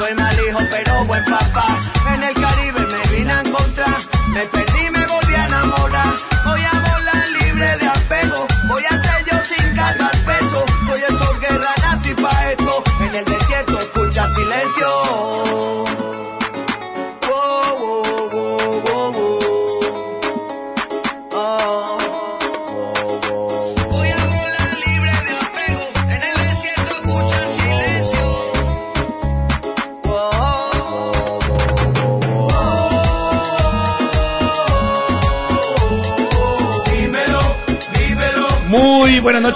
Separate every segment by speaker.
Speaker 1: Soy mal hijo, pero buen papá.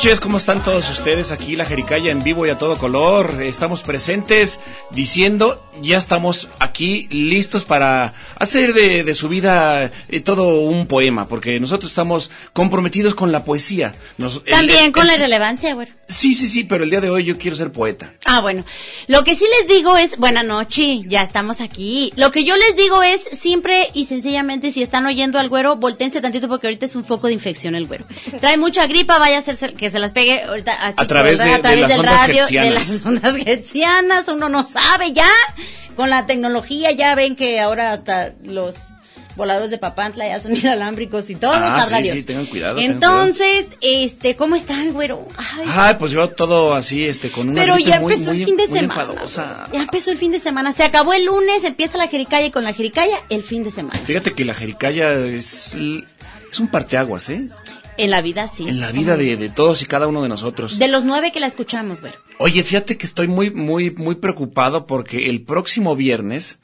Speaker 2: Noches, ¿cómo están todos ustedes? Aquí la Jericaya en vivo y a todo color. Estamos presentes diciendo, ya estamos aquí listos para hacer de, de su vida eh, todo un poema, porque nosotros estamos comprometidos con la poesía. Nos-
Speaker 3: También
Speaker 2: el-
Speaker 3: con
Speaker 2: el-
Speaker 3: la irrelevancia, güero.
Speaker 2: Sí, sí, sí, pero el día de hoy yo quiero ser poeta.
Speaker 3: Ah, bueno. Lo que sí les digo es, buena noche, ya estamos aquí. Lo que yo les digo es, siempre y sencillamente, si están oyendo al güero, voltense tantito porque ahorita es un foco de infección el güero. Trae mucha gripa, vaya a hacer que se las pegue ahorita así
Speaker 2: A través de-
Speaker 3: a través
Speaker 2: de las
Speaker 3: del
Speaker 2: ondas
Speaker 3: radio, de las ondas hertzianas, uno no sabe ya. Con la tecnología ya ven que ahora hasta los voladores de Papantla ya son inalámbricos y todos
Speaker 2: Ah,
Speaker 3: los
Speaker 2: sí, sí, tengan cuidado, tengan
Speaker 3: Entonces, este, ¿cómo están, güero? Ay,
Speaker 2: Ay, pues yo todo así, este, con una
Speaker 3: pero ya
Speaker 2: muy,
Speaker 3: empezó
Speaker 2: muy-
Speaker 3: el fin de semana.
Speaker 2: enfadosa.
Speaker 3: Ya empezó el fin de semana. Se acabó el lunes, empieza la jericaya y con la jericaya el fin de semana.
Speaker 2: Fíjate que la Jericaya es, es un parteaguas, ¿eh?
Speaker 3: En la vida, sí.
Speaker 2: En la vida de, de todos y cada uno de nosotros.
Speaker 3: De los nueve que la escuchamos, güero.
Speaker 2: Oye, fíjate que estoy muy, muy, muy preocupado porque el próximo viernes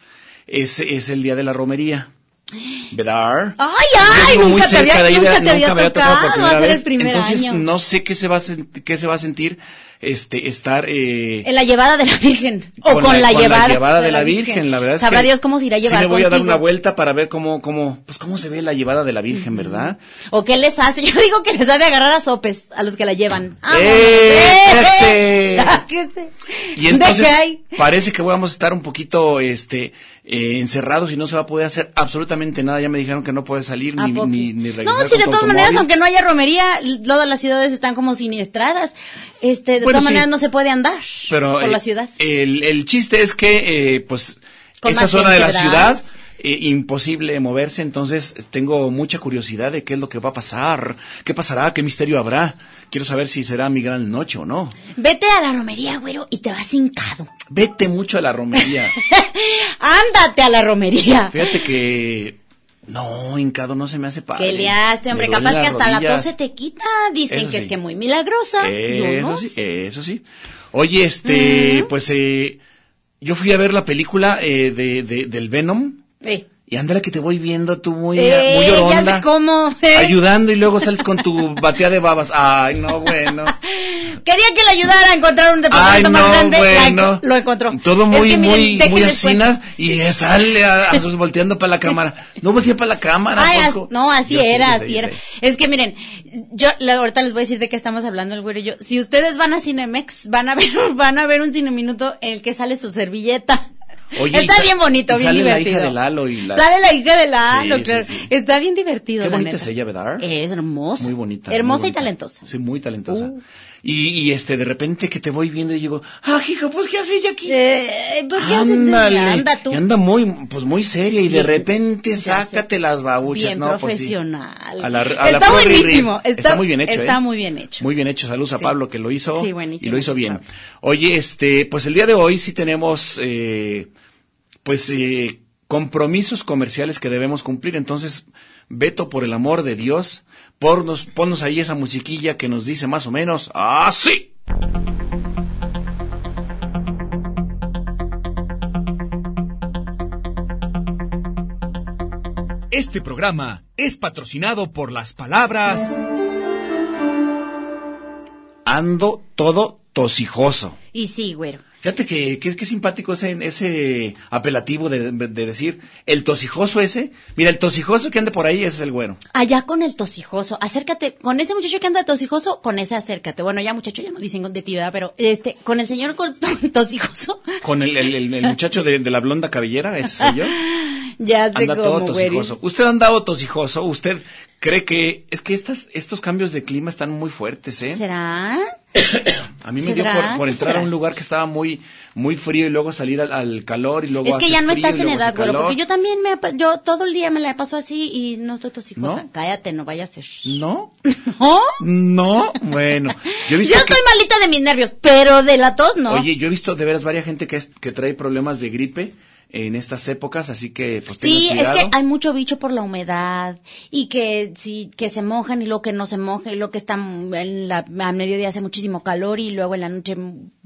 Speaker 2: es, es el día de la romería. ¿Verdad?
Speaker 3: Ay, ay, nunca
Speaker 2: muy
Speaker 3: te
Speaker 2: cerca
Speaker 3: había,
Speaker 2: de ahí, de-
Speaker 3: nunca te había
Speaker 2: tocado por primera vez. Entonces,
Speaker 3: año.
Speaker 2: no sé qué se va a, qué se va a sentir este, estar eh,
Speaker 3: En la llevada de la Virgen. O con, la, llevada,
Speaker 2: de la Virgen. La verdad es
Speaker 3: Sabrá
Speaker 2: que
Speaker 3: Dios cómo se irá a llevar
Speaker 2: Sí me voy a dar una vuelta para ver cómo, cómo, pues cómo se ve la llevada de la Virgen, ¿verdad?
Speaker 3: ¿O qué les hace? Yo digo que les ha de agarrar a sopes a los que la llevan. ¡Vámonos!
Speaker 2: ¡Eh,
Speaker 3: ¡Eh!
Speaker 2: sáquese!
Speaker 3: ¡Sáquese!
Speaker 2: Y entonces parece que vamos a estar un poquito este eh, encerrados y no se va a poder hacer absolutamente nada. Ya me dijeron que no puede salir
Speaker 3: ¿A
Speaker 2: ni, ni, ni regresar
Speaker 3: No, sí,
Speaker 2: con
Speaker 3: de todas maneras, aunque no haya romería, todas las ciudades están como siniestradas. Este,
Speaker 2: Bueno,
Speaker 3: todas
Speaker 2: sí.
Speaker 3: maneras no se puede andar
Speaker 2: Pero
Speaker 3: por
Speaker 2: eh,
Speaker 3: la ciudad.
Speaker 2: El, el chiste es que eh, pues
Speaker 3: Con más
Speaker 2: zona de la ciudad
Speaker 3: ¿verdad?
Speaker 2: eh, imposible moverse, entonces tengo mucha curiosidad de qué es lo que va a pasar, qué pasará, qué misterio habrá. Quiero saber si será mi gran noche o no.
Speaker 3: Vete a la romería, güero, y te vas hincado.
Speaker 2: Vete mucho a la romería.
Speaker 3: Ándate a la romería.
Speaker 2: Fíjate que no, hincado no se me hace padre.
Speaker 3: ¿Qué le hace, hombre? Capaz que hasta la tos se te quita. Dicen
Speaker 2: Eso
Speaker 3: que
Speaker 2: sí.
Speaker 3: es que muy milagrosa.
Speaker 2: Eso sí, eso sí. Oye, este, pues eh, yo fui a ver la película eh, de, de- del Venom
Speaker 3: Eh,
Speaker 2: Y ándale que te voy viendo tú muy,
Speaker 3: Eh,
Speaker 2: muy
Speaker 3: ya
Speaker 2: oronda.
Speaker 3: sé cómo.
Speaker 2: Ayudando y luego sales con tu batea de babas. Ay, no, bueno.
Speaker 3: Quería que le ayudara a encontrar un
Speaker 2: Ay,
Speaker 3: departamento más
Speaker 2: no,
Speaker 3: grande. la
Speaker 2: bueno.
Speaker 3: enco- lo encontró.
Speaker 2: Todo
Speaker 3: Es
Speaker 2: muy,
Speaker 3: que miren,
Speaker 2: muy, muy así, y sale a, a sus volteando para la cámara. No voltea para la cámara,
Speaker 3: Ay, as- no, así
Speaker 2: Yo
Speaker 3: era, así era.
Speaker 2: sé.
Speaker 3: Es que miren, yo la- ahorita les voy a decir de qué estamos hablando el güero y yo. Si ustedes van a Cinemex, van a ver, van a ver un cine minuto en el que sale su servilleta.
Speaker 2: Oye,
Speaker 3: Está bien bonito, bien
Speaker 2: sale la hija de Lalo y la-
Speaker 3: Sale la hija de Lalo,
Speaker 2: Sí,
Speaker 3: claro.
Speaker 2: sí.
Speaker 3: Está bien divertido,
Speaker 2: Qué
Speaker 3: la
Speaker 2: bonita
Speaker 3: neta.
Speaker 2: es ella, ¿verdad?
Speaker 3: Es hermosa.
Speaker 2: Muy bonita.
Speaker 3: Hermosa
Speaker 2: muy
Speaker 3: y talentosa.
Speaker 2: Sí, muy talentosa.
Speaker 3: Uh.
Speaker 2: Y, y este, de repente que te voy viendo y digo, ah, hija, pues, ¿qué hace ella aquí?
Speaker 3: Eh, pues, ¿qué haces?
Speaker 2: Ándale.
Speaker 3: Anda tú.
Speaker 2: Y anda muy, pues muy seria y de repente sácate las babuchas,
Speaker 3: Bien
Speaker 2: ¿no? Pues
Speaker 3: profesional.
Speaker 2: A la, a
Speaker 3: Está buenísimo. Está,
Speaker 2: muy bien hecho,
Speaker 3: Está
Speaker 2: ¿eh?
Speaker 3: muy bien hecho.
Speaker 2: Muy bien hecho. Saludos a. Pablo que lo hizo.
Speaker 3: Sí, buenísimo,
Speaker 2: Y lo hizo bien. Oye, este, pues el día de hoy sí tenemos, eh, pues, eh, compromisos comerciales que debemos cumplir. Entonces, Beto, por el amor de Dios, ponnos, ponnos ahí esa musiquilla que nos dice más o menos, ¡ah, sí!
Speaker 4: Este programa es patrocinado por las palabras
Speaker 2: Ando todo tosijoso.
Speaker 3: Y sí, güero.
Speaker 2: Fíjate que, que, que simpático ese, ese apelativo de, de decir el tosijoso ese. Mira, el tosijoso que anda por ahí ese es el güero.
Speaker 3: Allá con el tosijoso, acércate, con ese muchacho que anda tosijoso, con ese acércate. Bueno, ya muchacho ya no dicen de ti, ¿verdad? Pero este, con el señor con tosijoso,
Speaker 2: Con el, el, el- el muchacho de, de la blonda cabellera, ese soy yo.
Speaker 3: ya sé
Speaker 2: Anda todo
Speaker 3: güeris.
Speaker 2: tosijoso. ¿Usted ha andado tosijoso? ¿Usted cree que es que estas, estos cambios de clima están muy fuertes, eh?
Speaker 3: ¿Será?
Speaker 2: A mí me dio por, por
Speaker 3: ¿Qué
Speaker 2: entrar a un lugar que estaba muy, muy frío y luego salir al, al calor y luego
Speaker 3: Es que
Speaker 2: hace
Speaker 3: ya no
Speaker 2: frío
Speaker 3: estás en edad, güero, porque yo también me, yo todo el día me la paso así y no estoy tosijosa.
Speaker 2: ¿No?
Speaker 3: Cállate, no vaya a ser.
Speaker 2: ¿No?
Speaker 3: ¿No?
Speaker 2: No, bueno. Yo he
Speaker 3: Yo
Speaker 2: visto que-
Speaker 3: estoy malita de mis nervios, pero de la tos no.
Speaker 2: Oye, yo he visto de veras varias gente que, es- que trae problemas de gripe en estas épocas, así que pues
Speaker 3: Sí, es
Speaker 2: cuidado.
Speaker 3: que hay mucho bicho por la humedad y que sí, que se mojan y luego que no se mojan y luego que está en la, a mediodía hace muchísimo calor y luego en la noche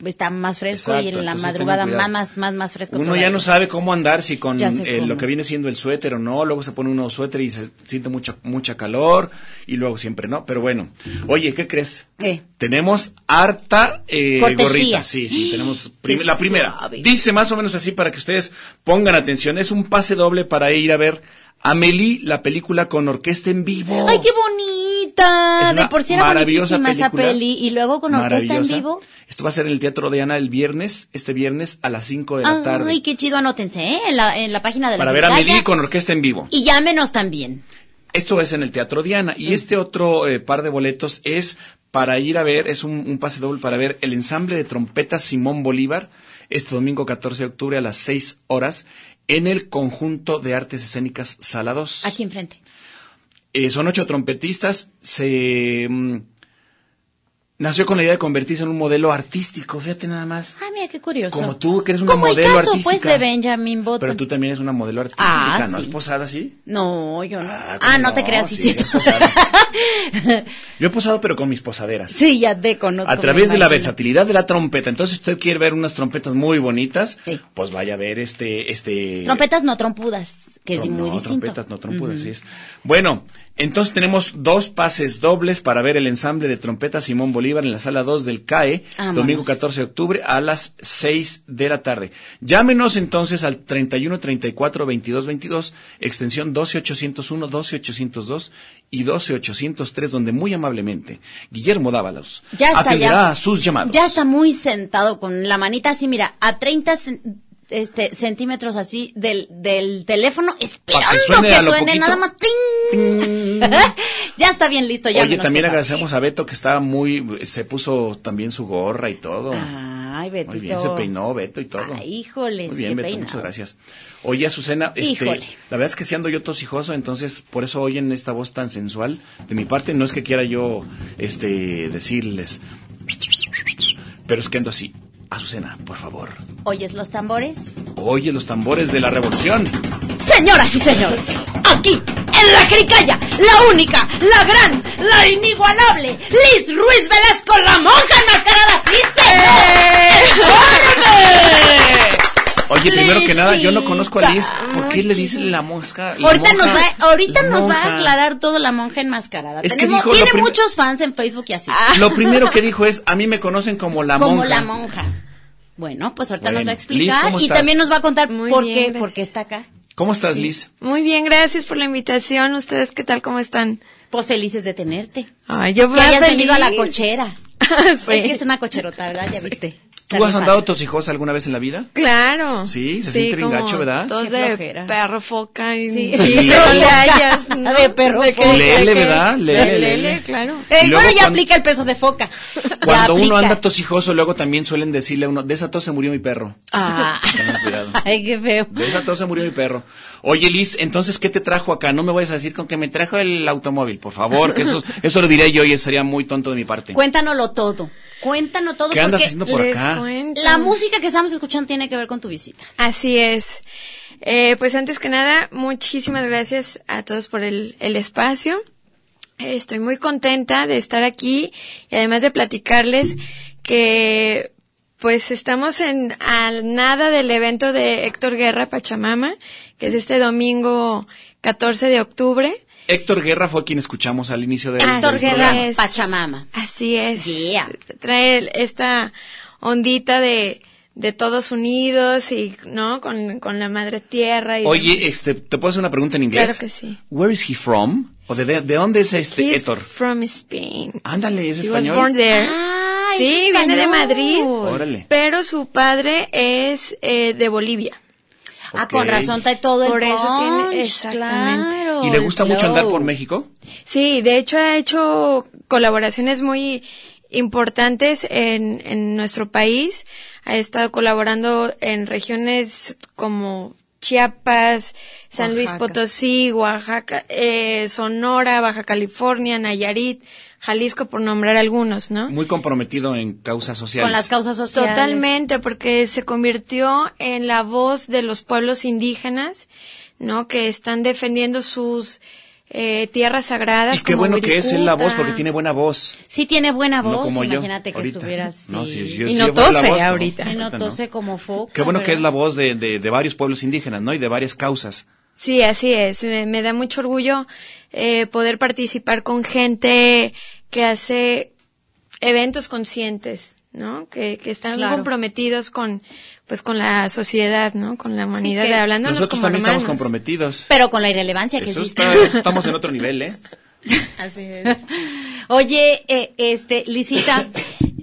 Speaker 3: está más fresco y en la madrugada más, más, más, más fresco.
Speaker 2: Uno ya no sabe cómo andar, si con eh, lo que viene siendo el suéter o no, luego se pone uno suéter y se siente mucha, mucha calor y luego siempre no, pero bueno. Oye, ¿qué crees?
Speaker 3: ¿Qué?
Speaker 2: Tenemos harta eh, gorrita, sí, sí, tenemos prim- la primera. Dice más o menos así para que ustedes pongan atención, es un pase doble para ir a ver Amelie, la película con orquesta en vivo.
Speaker 3: Ay, qué bonita. De por sí era
Speaker 2: maravillosa
Speaker 3: bonitísima esa
Speaker 2: película.
Speaker 3: peli y luego con orquesta en vivo.
Speaker 2: Esto va a ser en el Teatro de Ana el viernes, este viernes a las 5 de la tarde.
Speaker 3: Ay, qué chido, anótense, ¿eh? En la, en la página de la
Speaker 2: para ver a. Amelie con orquesta en vivo.
Speaker 3: Y llámenos también.
Speaker 2: Esto es en el Teatro Diana. Y este otro eh, par de boletos es para ir a ver, es un, un pase doble para ver el ensamble de trompetas Simón Bolívar este domingo 14 de octubre a las 6 horas en el conjunto de artes escénicas Sala 2.
Speaker 3: Aquí enfrente.
Speaker 2: Eh, son ocho trompetistas. Se mm, nació con la idea de convertirse en un modelo artístico. Fíjate nada más.
Speaker 3: Ay, mira qué curioso.
Speaker 2: Como tú, que eres una
Speaker 3: Como
Speaker 2: modelo
Speaker 3: el caso,
Speaker 2: artística.
Speaker 3: pues, de Benjamin Button.
Speaker 2: Pero tú también eres una modelo artística,
Speaker 3: Ah,
Speaker 2: ¿no?
Speaker 3: sí.
Speaker 2: ¿Es posada así?
Speaker 3: No, yo no.
Speaker 2: Ah,
Speaker 3: Ah,
Speaker 2: ¿cómo
Speaker 3: no, te creas, sí.
Speaker 2: Yo he posado, pero con mis posaderas.
Speaker 3: Sí, ya te conozco.
Speaker 2: a través de la versatilidad de la trompeta. Entonces, si usted quiere ver unas trompetas muy bonitas,
Speaker 3: Sí.
Speaker 2: pues vaya a ver este, este.
Speaker 3: Trompetas no trompudas, que es muy
Speaker 2: no,
Speaker 3: distinto.
Speaker 2: trompetas, no trompudas, sí es. Bueno, entonces tenemos dos pases dobles para ver el ensamble de trompetas Simón Bolívar en la sala 2 del CAE, domingo 14 de octubre a las 6 de la tarde. Llámenos entonces al 31 34 22 22, extensión 12 801, 12 802 y 12 803, donde muy amablemente Guillermo Dávalos
Speaker 3: Ya está,
Speaker 2: atenderá
Speaker 3: ya.
Speaker 2: sus llamados.
Speaker 3: Ya está muy sentado con la manita así, mira, a 30 cen- este, centímetros así del, del teléfono, esperando
Speaker 2: que suene
Speaker 3: nada más. ¡ting! ya está bien listo, ya.
Speaker 2: Oye, también agradecemos a Beto que estaba muy, se puso también su gorra y todo.
Speaker 3: Ay, Betito.
Speaker 2: Muy bien, se peinó Beto y todo.
Speaker 3: Ay, híjoles,
Speaker 2: Muy bien, Beto,
Speaker 3: peinado.
Speaker 2: muchas gracias. Oye, Azucena, este,
Speaker 3: Híjole.
Speaker 2: la verdad es que si ando yo tosijoso, entonces por eso oyen esta voz tan sensual. De mi parte, no es que quiera yo, este, decirles, pero es que ando así. Azucena, por favor,
Speaker 3: ¿Oyes los tambores?
Speaker 2: oye los tambores de la revolución.
Speaker 3: Señoras y señores, aquí, en la Jericaya, la única, la gran, la inigualable, Liz Ruiz Velasco, la monja enmascarada, sí señor.
Speaker 2: Oye, primero que nada, yo no conozco a Liz. ¿Por qué le dicen la monja? la
Speaker 3: Ahorita nos
Speaker 2: monja?
Speaker 3: va, ahorita nos va a aclarar todo la monja enmascarada.
Speaker 2: Es que
Speaker 3: Tenemos-
Speaker 2: dijo
Speaker 3: tiene muchos fans en Facebook y así.
Speaker 2: Lo primero que dijo es, a mí me conocen como la
Speaker 3: como
Speaker 2: monja.
Speaker 3: la monja. Bueno, pues ahorita
Speaker 2: Bueno,
Speaker 3: nos va a
Speaker 2: Liz,
Speaker 3: explicar
Speaker 2: ¿cómo
Speaker 3: y también nos va a contar
Speaker 5: Muy
Speaker 3: por
Speaker 5: bien,
Speaker 3: qué,
Speaker 5: gracias.
Speaker 3: por qué está acá.
Speaker 2: ¿Cómo estás, Liz?
Speaker 5: Muy bien, gracias por la invitación. ¿Ustedes qué tal? ¿Cómo están?
Speaker 3: Pues felices de tenerte.
Speaker 5: Ay, yo
Speaker 3: Que hayas
Speaker 5: feliz.
Speaker 3: venido a la cochera.
Speaker 5: Sí.
Speaker 3: Es que es una cocherota, ¿verdad? Ya viste.
Speaker 2: ¿Tú has andado tosijosa alguna vez en la vida?
Speaker 5: Claro.
Speaker 2: Sí, se siente bien gacho, ¿verdad?
Speaker 5: Tos de perro foca y
Speaker 3: Sí.
Speaker 5: sí, no le hayas, ¿no?
Speaker 3: De perro
Speaker 5: De que-
Speaker 3: foca.
Speaker 2: Lele, ¿verdad? Lele, lele.
Speaker 5: claro.
Speaker 3: Eh, bueno, ya
Speaker 2: cuando-
Speaker 3: aplica el peso de foca.
Speaker 2: Cuando uno anda tosijoso, luego también suelen decirle a uno, de esa tos se murió mi perro.
Speaker 3: Ah.
Speaker 2: Tengan cuidado.
Speaker 3: Ay, qué feo.
Speaker 2: De esa tos se murió mi perro. Oye, Liz, entonces, ¿qué te trajo acá? No me vayas a decir con que me trajo el automóvil, por favor, que eso, eso lo diré yo y estaría muy tonto de mi parte.
Speaker 3: Cuéntanoslo todo. Cuéntanos todo
Speaker 2: ¿Qué andas
Speaker 3: porque
Speaker 2: haciendo por
Speaker 5: Les
Speaker 2: acá?
Speaker 5: cuento.
Speaker 3: la música que estamos escuchando tiene que ver con tu visita.
Speaker 5: Así es. Eh, pues antes que nada, muchísimas gracias a todos por el, el espacio. Eh, Estoy muy contenta de estar aquí y además de platicarles que pues estamos en a nada del evento de Héctor Guerra Pachamama, que es este domingo 14 de octubre.
Speaker 2: Héctor Guerra fue quien escuchamos al inicio del,
Speaker 3: Héctor Guerra,
Speaker 5: es.
Speaker 3: Pachamama.
Speaker 5: Así es.
Speaker 3: Yeah.
Speaker 5: Trae esta ondita de, de todos unidos y, ¿no? Con, con la madre tierra y
Speaker 2: Oye, este, ¿te puedo hacer una pregunta en inglés?
Speaker 5: Claro que sí.
Speaker 2: Where is he from? ¿O de, de, de dónde es este
Speaker 5: He's
Speaker 2: Héctor?
Speaker 5: from Spain.
Speaker 2: Ándale, ¿es
Speaker 5: He was
Speaker 2: español?
Speaker 5: born there.
Speaker 3: Ah, es
Speaker 5: sí, viene de. Madrid.
Speaker 2: Órale.
Speaker 5: Pero su padre es eh, de Bolivia.
Speaker 3: Ah, con razón trae todo el
Speaker 5: Por eso tiene- exactamente.
Speaker 3: claro,
Speaker 2: ¿Y le gusta mucho andar por México?
Speaker 5: Sí, de hecho ha hecho colaboraciones muy importantes en, en nuestro país. Ha estado colaborando en regiones como Chiapas, San Luis. Potosí, Oaxaca, eh, Sonora, Baja California, Nayarit, Jalisco, por nombrar algunos, ¿no?
Speaker 2: Muy comprometido en causas sociales.
Speaker 3: Con las causas sociales.
Speaker 5: Totalmente, porque se convirtió en la voz de los pueblos indígenas, ¿no? Que están defendiendo sus eh, tierras sagradas.
Speaker 2: Y qué
Speaker 5: como
Speaker 2: bueno que es él la voz, porque tiene buena voz.
Speaker 3: Sí tiene buena voz,
Speaker 2: no como yo.
Speaker 3: imagínate que
Speaker 2: ahorita.
Speaker 3: estuvieras
Speaker 2: No,
Speaker 3: sí.
Speaker 2: si yo-
Speaker 5: Y
Speaker 2: si
Speaker 5: no
Speaker 2: yo la
Speaker 5: tose
Speaker 2: voz, no,
Speaker 5: ahorita.
Speaker 3: Y no tose como foca.
Speaker 2: Qué bueno que es la voz de, de, de varios pueblos indígenas, ¿no? Y de varias causas.
Speaker 5: Sí, así es. Me, me da mucho orgullo eh, poder participar con gente que hace eventos conscientes, ¿no? Que, que están
Speaker 3: Claro.
Speaker 5: comprometidos con, pues, con la sociedad, ¿no? Con la humanidad,
Speaker 3: que
Speaker 5: de hablándonos
Speaker 2: Nosotros
Speaker 5: como
Speaker 2: también
Speaker 5: hermanos.
Speaker 2: estamos comprometidos.
Speaker 3: Pero con la irrelevancia que
Speaker 2: Eso
Speaker 3: existe.
Speaker 2: está- estamos en otro nivel, ¿eh?
Speaker 5: Así es.
Speaker 3: Oye, eh, este, Lisita,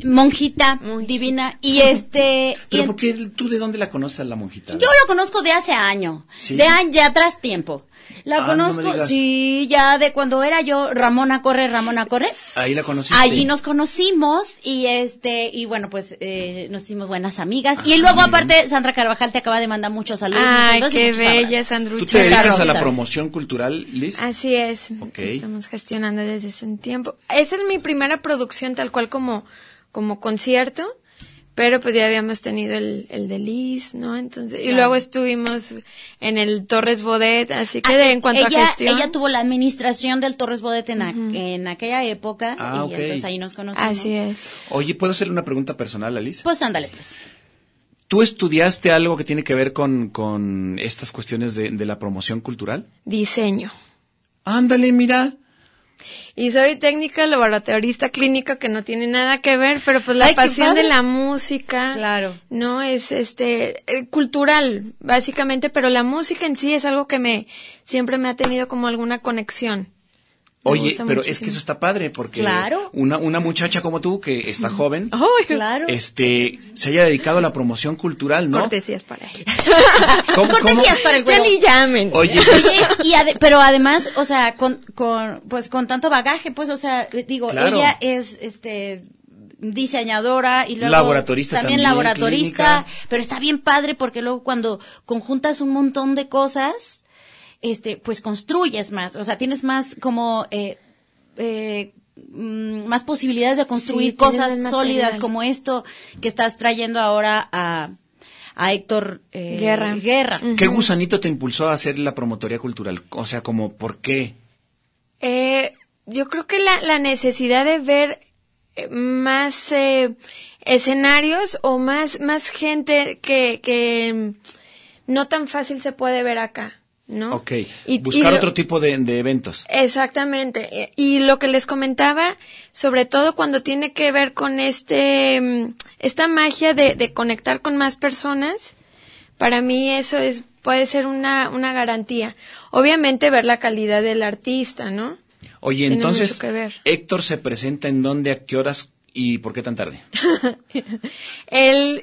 Speaker 3: monjita, divina, y este... y
Speaker 2: Pero
Speaker 3: en-
Speaker 2: ¿por qué tú de dónde la conoces a la monjita?
Speaker 3: Yo lo conozco de hace año,
Speaker 2: ¿Sí?
Speaker 3: de año, de atrás tiempo. La
Speaker 2: Ah, no
Speaker 3: conozco,
Speaker 2: digas.
Speaker 3: sí, ya de cuando era yo Ramona Corre, Ramona Corre.
Speaker 2: Ahí la conociste.
Speaker 3: Allí nos conocimos y este y bueno pues eh, nos hicimos buenas amigas y
Speaker 2: Ah,
Speaker 3: luego aparte Sandra Carvajal te acaba de mandar muchos saludos.
Speaker 5: Ay,
Speaker 3: muchos
Speaker 5: qué bella,
Speaker 3: abrazos.
Speaker 2: ¿Tú
Speaker 5: Sandrucha.
Speaker 2: te dedicas a la promoción cultural, Liz?
Speaker 5: Así es.
Speaker 2: Ok.
Speaker 5: Estamos gestionando desde hace un tiempo. Esa es mi primera producción tal cual como, como concierto. Pero pues ya habíamos tenido el, el de Liz, ¿no? Entonces, y luego estuvimos en el Torres Bodet, así que
Speaker 3: Ah,
Speaker 5: de, en cuanto
Speaker 3: ella,
Speaker 5: a gestión.
Speaker 3: ella tuvo la administración del Torres Bodet en, a- en aquella época
Speaker 2: Ah,
Speaker 3: y entonces ahí nos conocimos.
Speaker 5: Así es.
Speaker 2: Oye, ¿puedo hacerle una pregunta personal a Liz?
Speaker 3: Pues ándale pues.
Speaker 2: ¿Tú estudiaste algo que tiene que ver con, con estas cuestiones de, de la promoción cultural?
Speaker 5: Diseño.
Speaker 2: Ándale, mira.
Speaker 5: Y soy técnica laboratorista clínico que no tiene nada que ver, pero pues la
Speaker 3: Ay,
Speaker 5: pasión de la música.
Speaker 3: Claro.
Speaker 5: No, es este, eh, cultural, básicamente, pero la música en sí es algo que me, siempre me ha tenido como alguna conexión.
Speaker 2: Oye, pero es que eso está padre porque
Speaker 3: Claro.
Speaker 2: una, una muchacha como tú que está joven,
Speaker 5: Ay,
Speaker 3: Claro.
Speaker 2: este, se haya dedicado a la promoción cultural, ¿no?
Speaker 5: Cortesías para él.
Speaker 2: ¿Cómo- cómo?
Speaker 3: Cortesías para el
Speaker 5: Ya
Speaker 3: güero.
Speaker 5: ni llamen.
Speaker 2: Oye,
Speaker 3: Oye, y ade- pero además, o sea, con, con, pues con tanto bagaje, pues, o sea, digo,
Speaker 2: Claro.
Speaker 3: ella es, este, diseñadora y luego
Speaker 2: Laboratorista también,
Speaker 3: laboratorista,
Speaker 2: clínica.
Speaker 3: pero está bien padre porque luego cuando conjuntas un montón de cosas, este, pues construyes más, o sea, tienes más como, eh, eh, mm, más posibilidades de construir
Speaker 5: Sí,
Speaker 3: cosas sólidas como esto que estás trayendo ahora a, a Héctor eh,
Speaker 5: Guerra.
Speaker 3: Guerra.
Speaker 2: ¿qué gusanito te impulsó a hacer la promotoría cultural? O sea, como, ¿por qué?
Speaker 5: Eh, yo creo que la, la necesidad de ver eh, más eh, escenarios o más, más gente que, que no tan fácil se puede ver acá, ¿no?
Speaker 2: Ok.
Speaker 5: Y-
Speaker 2: Buscar
Speaker 5: y lo-
Speaker 2: otro tipo de, de eventos.
Speaker 5: Exactamente. Eh, Y lo que les comentaba, sobre todo cuando tiene que ver con este, mm, esta magia de, de conectar con más personas, para mí eso es, puede ser una, una garantía. Obviamente ver la calidad del artista, ¿no?
Speaker 2: Oye,
Speaker 5: Tiene
Speaker 2: entonces. Héctor se presenta en dónde, a qué horas y por qué tan tarde.
Speaker 5: El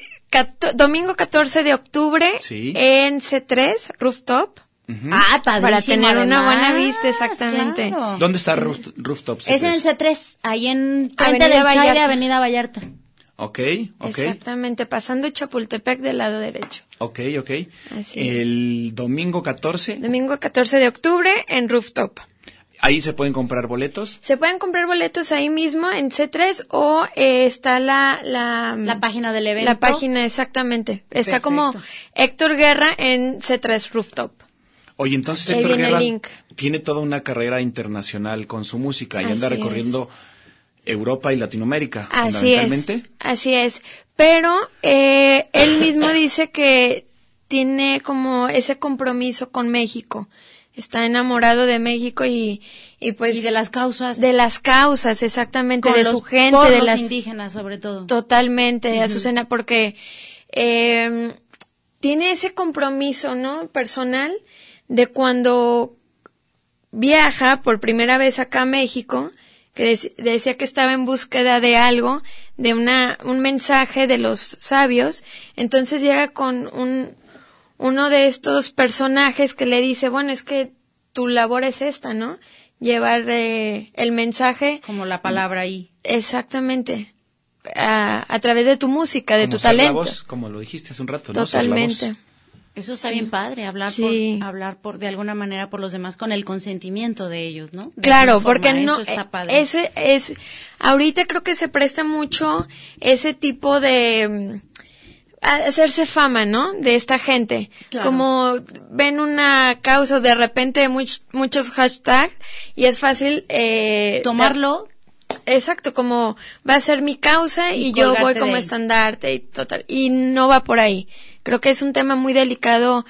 Speaker 5: domingo 14 de octubre
Speaker 2: Sí.
Speaker 5: en C3, Rooftop.
Speaker 3: Ah, padrísimo,
Speaker 5: Para tener una
Speaker 3: además,
Speaker 5: buena vista, exactamente.
Speaker 3: claro.
Speaker 2: ¿Dónde está Roof- Rooftop?
Speaker 3: Es en el
Speaker 2: C3?
Speaker 3: C3, ahí en frente
Speaker 5: Avenida
Speaker 3: del Chai de
Speaker 5: Vallarta.
Speaker 3: Avenida Vallarta.
Speaker 2: Ok, ok,
Speaker 5: Exactamente, pasando Chapultepec del lado derecho.
Speaker 2: ok, ok.
Speaker 5: Así
Speaker 2: el domingo 14,
Speaker 5: Domingo 14 de octubre en Rooftop.
Speaker 2: ahí se pueden comprar boletos.
Speaker 5: Se pueden comprar boletos ahí mismo en C3 o eh, está la, la,
Speaker 3: La página del evento.
Speaker 5: La página, exactamente. Está
Speaker 3: Perfecto.
Speaker 5: como Héctor Guerra en C3 Rooftop.
Speaker 2: Oye, entonces Héctor Guerra tiene toda una carrera internacional con su música y anda recorriendo Europa y Latinoamérica,
Speaker 5: Así es.
Speaker 2: fundamentalmente.
Speaker 5: Así es. Pero eh, él mismo dice que tiene como ese compromiso con México. Está enamorado de México y, y pues
Speaker 3: Y de las causas.
Speaker 5: de las causas exactamente
Speaker 3: con
Speaker 5: de
Speaker 3: los
Speaker 5: su gente,
Speaker 3: por
Speaker 5: de
Speaker 3: los
Speaker 5: las
Speaker 3: indígenas sobre todo.
Speaker 5: Totalmente, Azucena, porque eh, tiene ese compromiso, ¿no? Personal de cuando viaja por primera vez acá a México, que dec- decía que estaba en búsqueda de algo, de una, un mensaje de los sabios, entonces llega con un, uno de estos personajes que le dice, bueno, es que tu labor es esta, ¿no? Llevar eh, el mensaje
Speaker 3: Como la palabra ahí.
Speaker 5: Exactamente. A, a través de tu música, de
Speaker 2: Como
Speaker 5: tu
Speaker 2: ser la
Speaker 5: talento.
Speaker 2: voz, como lo dijiste hace un rato, ¿no?
Speaker 3: Eso está bien padre, hablar
Speaker 5: Sí.
Speaker 3: por, hablar por, de alguna manera por los demás con el consentimiento de ellos, ¿no? De
Speaker 5: Claro, porque
Speaker 3: forma,
Speaker 5: no,
Speaker 3: Eso está
Speaker 5: eh,
Speaker 3: padre.
Speaker 5: eso es, ahorita creo que se presta mucho ese tipo de, mm, hacerse fama, ¿no? De esta gente.
Speaker 3: Claro.
Speaker 5: Como ven una causa de repente much- muchos hashtags y es fácil, eh,
Speaker 3: Tomarlo,
Speaker 5: Exacto, como va a ser mi causa y,
Speaker 3: Y
Speaker 5: yo voy como estandarte y total. Y no va por ahí. Creo que es un tema muy delicado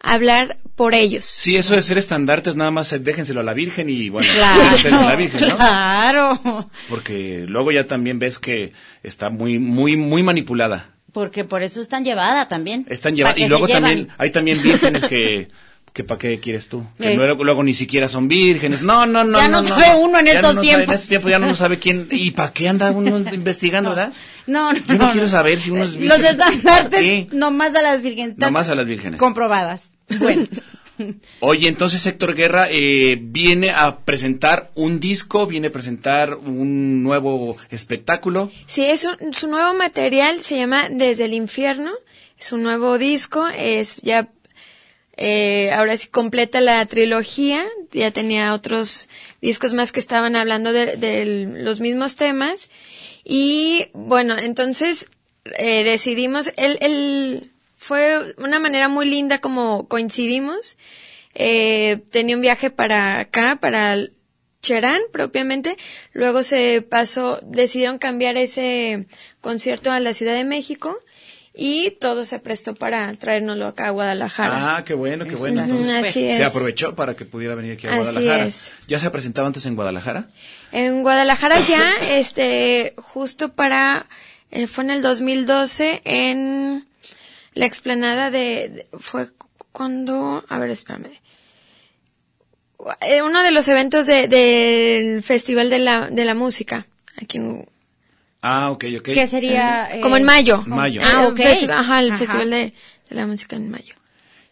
Speaker 5: hablar por ellos.
Speaker 2: Sí, eso de ser estandartes, nada más eh, déjenselo a la Virgen y bueno,
Speaker 3: claro,
Speaker 2: a la Virgen, ¿no?
Speaker 3: claro.
Speaker 2: Porque luego ya también ves que está muy, muy, muy manipulada.
Speaker 3: Porque por eso están llevada también.
Speaker 2: Están
Speaker 3: que
Speaker 2: Y luego también, hay también vírgenes que, que para qué quieres tú. Que
Speaker 3: Eh.
Speaker 2: luego, luego ni siquiera son vírgenes. No, no, no.
Speaker 3: Ya no sabe uno en
Speaker 2: Ya
Speaker 3: estos
Speaker 2: no sabe-
Speaker 3: tiempos.
Speaker 2: en estos tiempos ya no sabe quién. ¿Y para qué anda uno investigando, verdad?
Speaker 3: No, no,
Speaker 2: Yo no quiero saber si uno es
Speaker 3: Los
Speaker 2: virgen. ¿Para
Speaker 3: estandartes, nomás a las virgenes.
Speaker 2: Nomás a las vírgenes.
Speaker 3: Comprobadas. Bueno.
Speaker 2: Oye, entonces Héctor Guerra eh, viene a presentar un disco, viene a presentar un nuevo espectáculo.
Speaker 5: Sí, es un- su nuevo material, se llama Desde el Infierno. Es un nuevo disco, es ya, eh, ahora sí completa la trilogía. Ya tenía otros discos más que estaban hablando de, los mismos temas. Y bueno, entonces eh, decidimos, él, él fue una manera muy linda como coincidimos. Eh, tenía un viaje para acá, para Cherán propiamente. Luego se pasó, decidieron cambiar ese concierto a la Ciudad de México y todo se prestó para traérnoslo acá a Guadalajara.
Speaker 2: Ah, qué bueno, qué bueno. Entonces,
Speaker 5: así
Speaker 2: se aprovechó para que pudiera venir aquí a
Speaker 5: Así
Speaker 2: Guadalajara.
Speaker 5: es.
Speaker 2: ¿Ya se ha presentado antes en Guadalajara?
Speaker 5: En Guadalajara ya, este, justo para, eh, fue en el 2012 en la explanada de, de- fue cuando, a ver, espérame. Eh, Uno de los eventos de- del Festival de la, de la Música, aquí en,
Speaker 2: Ah, ok, ok.
Speaker 3: ¿Qué sería? eh,
Speaker 5: como en mayo.
Speaker 2: Mayo.
Speaker 3: Ah,
Speaker 5: El
Speaker 3: ok.
Speaker 5: festi- ajá, el
Speaker 3: Ajá.
Speaker 5: Festival de, de la Música en mayo.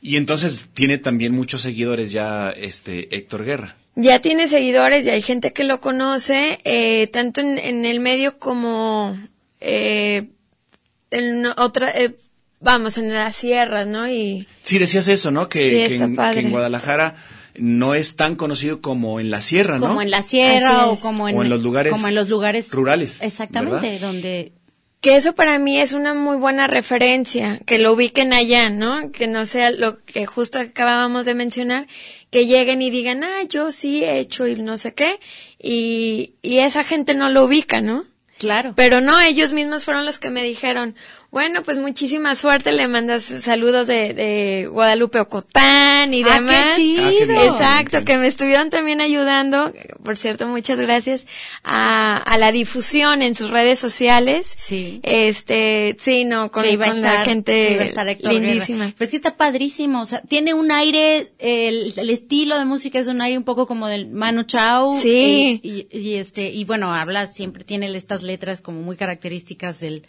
Speaker 2: Y entonces tiene también muchos seguidores ya este Héctor Guerra.
Speaker 5: Ya tiene seguidores y hay gente que lo conoce, eh, tanto en, en el medio como eh, en otra, eh, vamos, en las sierras, ¿no? Y
Speaker 2: Sí, decías eso, ¿no? Que,
Speaker 5: Sí,
Speaker 2: que
Speaker 5: está
Speaker 2: en,
Speaker 5: padre.
Speaker 2: que en Guadalajara no es tan conocido como en la sierra, ¿no?
Speaker 3: Como en la sierra o como en,
Speaker 2: O en los lugares
Speaker 3: como en los lugares
Speaker 2: rurales,
Speaker 3: Exactamente,
Speaker 2: ¿verdad?
Speaker 3: donde
Speaker 5: que eso para mí es una muy buena referencia, que lo ubiquen allá, ¿no? Que no sea lo que justo acabábamos de mencionar, que lleguen y digan, ah, yo sí he hecho y no sé qué, y, y esa gente no lo ubica, ¿no?
Speaker 3: Claro.
Speaker 5: Pero no, ellos mismos fueron los que me dijeron, bueno, pues muchísima suerte, le mandas saludos de, de Guadalupe Ocotán y
Speaker 3: Ah, qué
Speaker 5: demás.
Speaker 3: chido.
Speaker 2: Ah, qué bien.
Speaker 5: Exacto, que me estuvieron también ayudando, por cierto, muchas gracias, a, a la difusión en sus redes sociales.
Speaker 3: Sí.
Speaker 5: Este, sí, no, con,
Speaker 3: iba a estar,
Speaker 5: la gente
Speaker 3: iba a estar Guerra.
Speaker 5: lindísima.
Speaker 3: Pues que está padrísimo, o sea, tiene un aire, el, el estilo de música es un aire un poco como del Manu Chao.
Speaker 5: Sí.
Speaker 3: Y, y- y este, y bueno, habla, siempre tiene estas letras como muy características del,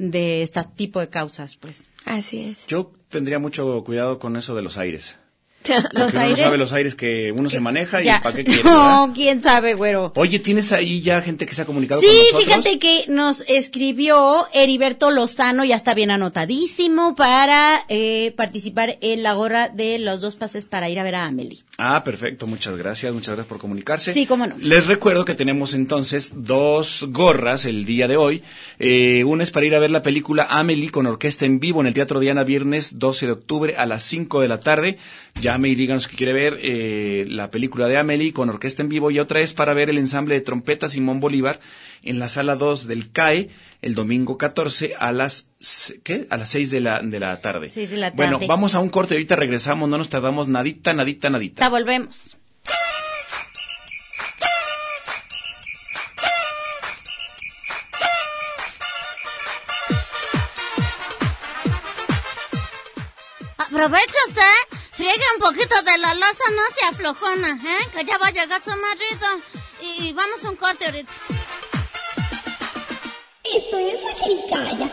Speaker 3: de este tipo de causas, pues.
Speaker 5: Así es.
Speaker 2: Yo tendría mucho cuidado con eso de los aires.
Speaker 3: Los
Speaker 2: Porque uno no
Speaker 3: aires.
Speaker 2: sabe los aires que uno se maneja y para qué quiere,
Speaker 3: No,
Speaker 2: ¿verdad?
Speaker 3: quién sabe, güero.
Speaker 2: Oye, ¿tienes ahí ya gente que se ha comunicado
Speaker 3: Sí,
Speaker 2: con nosotros?
Speaker 3: fíjate que nos escribió Heriberto Lozano, ya está bien anotadísimo para eh, participar en la gorra de los dos pases para ir a ver a Amelie.
Speaker 2: Ah, perfecto, muchas gracias, muchas gracias por comunicarse.
Speaker 3: Sí, cómo no.
Speaker 2: Les recuerdo que tenemos entonces dos gorras el día de hoy. Eh, una es para ir a ver la película Amelie con orquesta en vivo en el Teatro Diana viernes 12 de octubre a las 5 de la tarde. Llame y díganos que quiere ver eh, la película de Amelie con orquesta en vivo y otra es para ver el ensamble de trompeta Simón Bolívar en la sala 2 del CAE el domingo 14 a las ¿qué? A las 6 de la, de la tarde.
Speaker 3: Seis de la
Speaker 2: Bueno,
Speaker 3: tarde.
Speaker 2: vamos a un corte, ahorita regresamos, no nos tardamos nadita, nadita, nadita.
Speaker 3: Ya volvemos.
Speaker 6: Aprovecha usted, friegue un poquito de la losa, no se aflojona, ¿eh? Que ya va a llegar su marido. Y, vamos a un corte ahorita. Esto es la jericaya.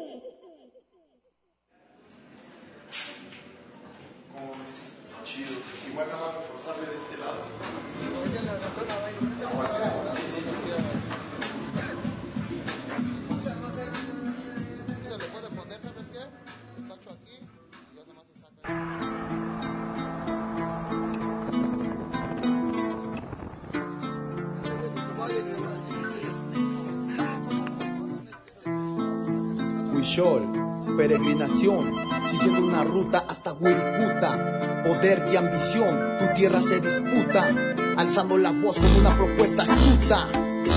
Speaker 7: se disputa, alzando la voz con una propuesta astuta.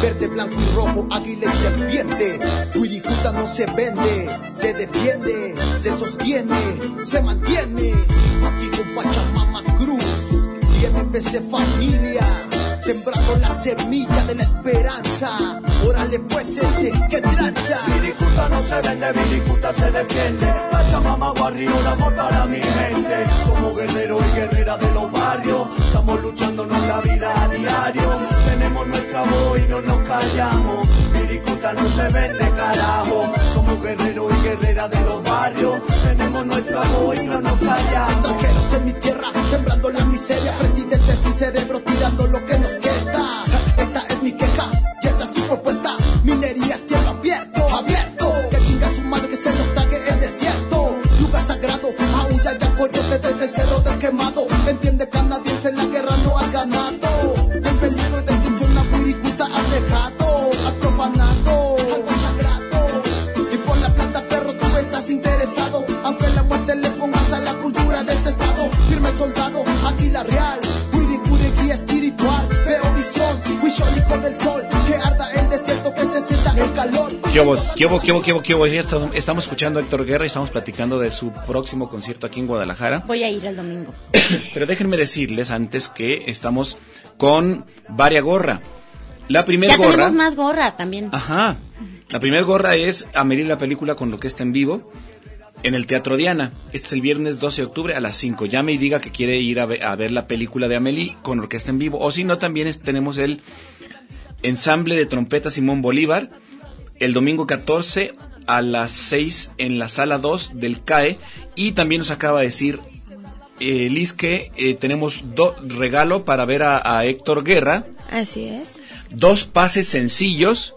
Speaker 7: Verde, blanco y rojo, águila y serpiente. Wirikuta no se vende, se defiende, se sostiene, se mantiene. Con Pachamama Cruz y MPC Familia. Sembrando la semilla de la esperanza. Órale pues ese que trancha.
Speaker 1: Viricuta no se vende, Viricuta se defiende. Pachamama Warrior, amor para mi gente. Somos guerreros y guerreras de los barrios. Estamos luchando nuestra vida a diario. Tenemos nuestra voz y no nos callamos. Viricuta no se vende, carajo. Somos guerreros y guerreras de los barrios. Tenemos nuestra voz y no nos
Speaker 2: ¿Qué estamos, escuchando a Héctor Guerra y estamos platicando de su próximo concierto aquí en Guadalajara.
Speaker 3: Voy a ir el domingo.
Speaker 2: Pero déjenme decirles antes que estamos con Varia Gorra. La primera gorra.
Speaker 3: tenemos más gorra también.
Speaker 2: Ajá. La primera gorra es Amelie la película con lo que está en vivo en el Teatro Diana. Este es el viernes 12 de octubre a las 5. Llame y diga que quiere ir a, ve- a ver la película de Amelie con orquesta en vivo. O si no, también es- tenemos el ensamble de trompeta Simón Bolívar el domingo 14 a las 6 en la sala 2 del CAE. Y también nos acaba de decir eh, Liz que eh, tenemos dos regalo para ver a, a Héctor Guerra.
Speaker 5: Así es.
Speaker 2: Dos pases sencillos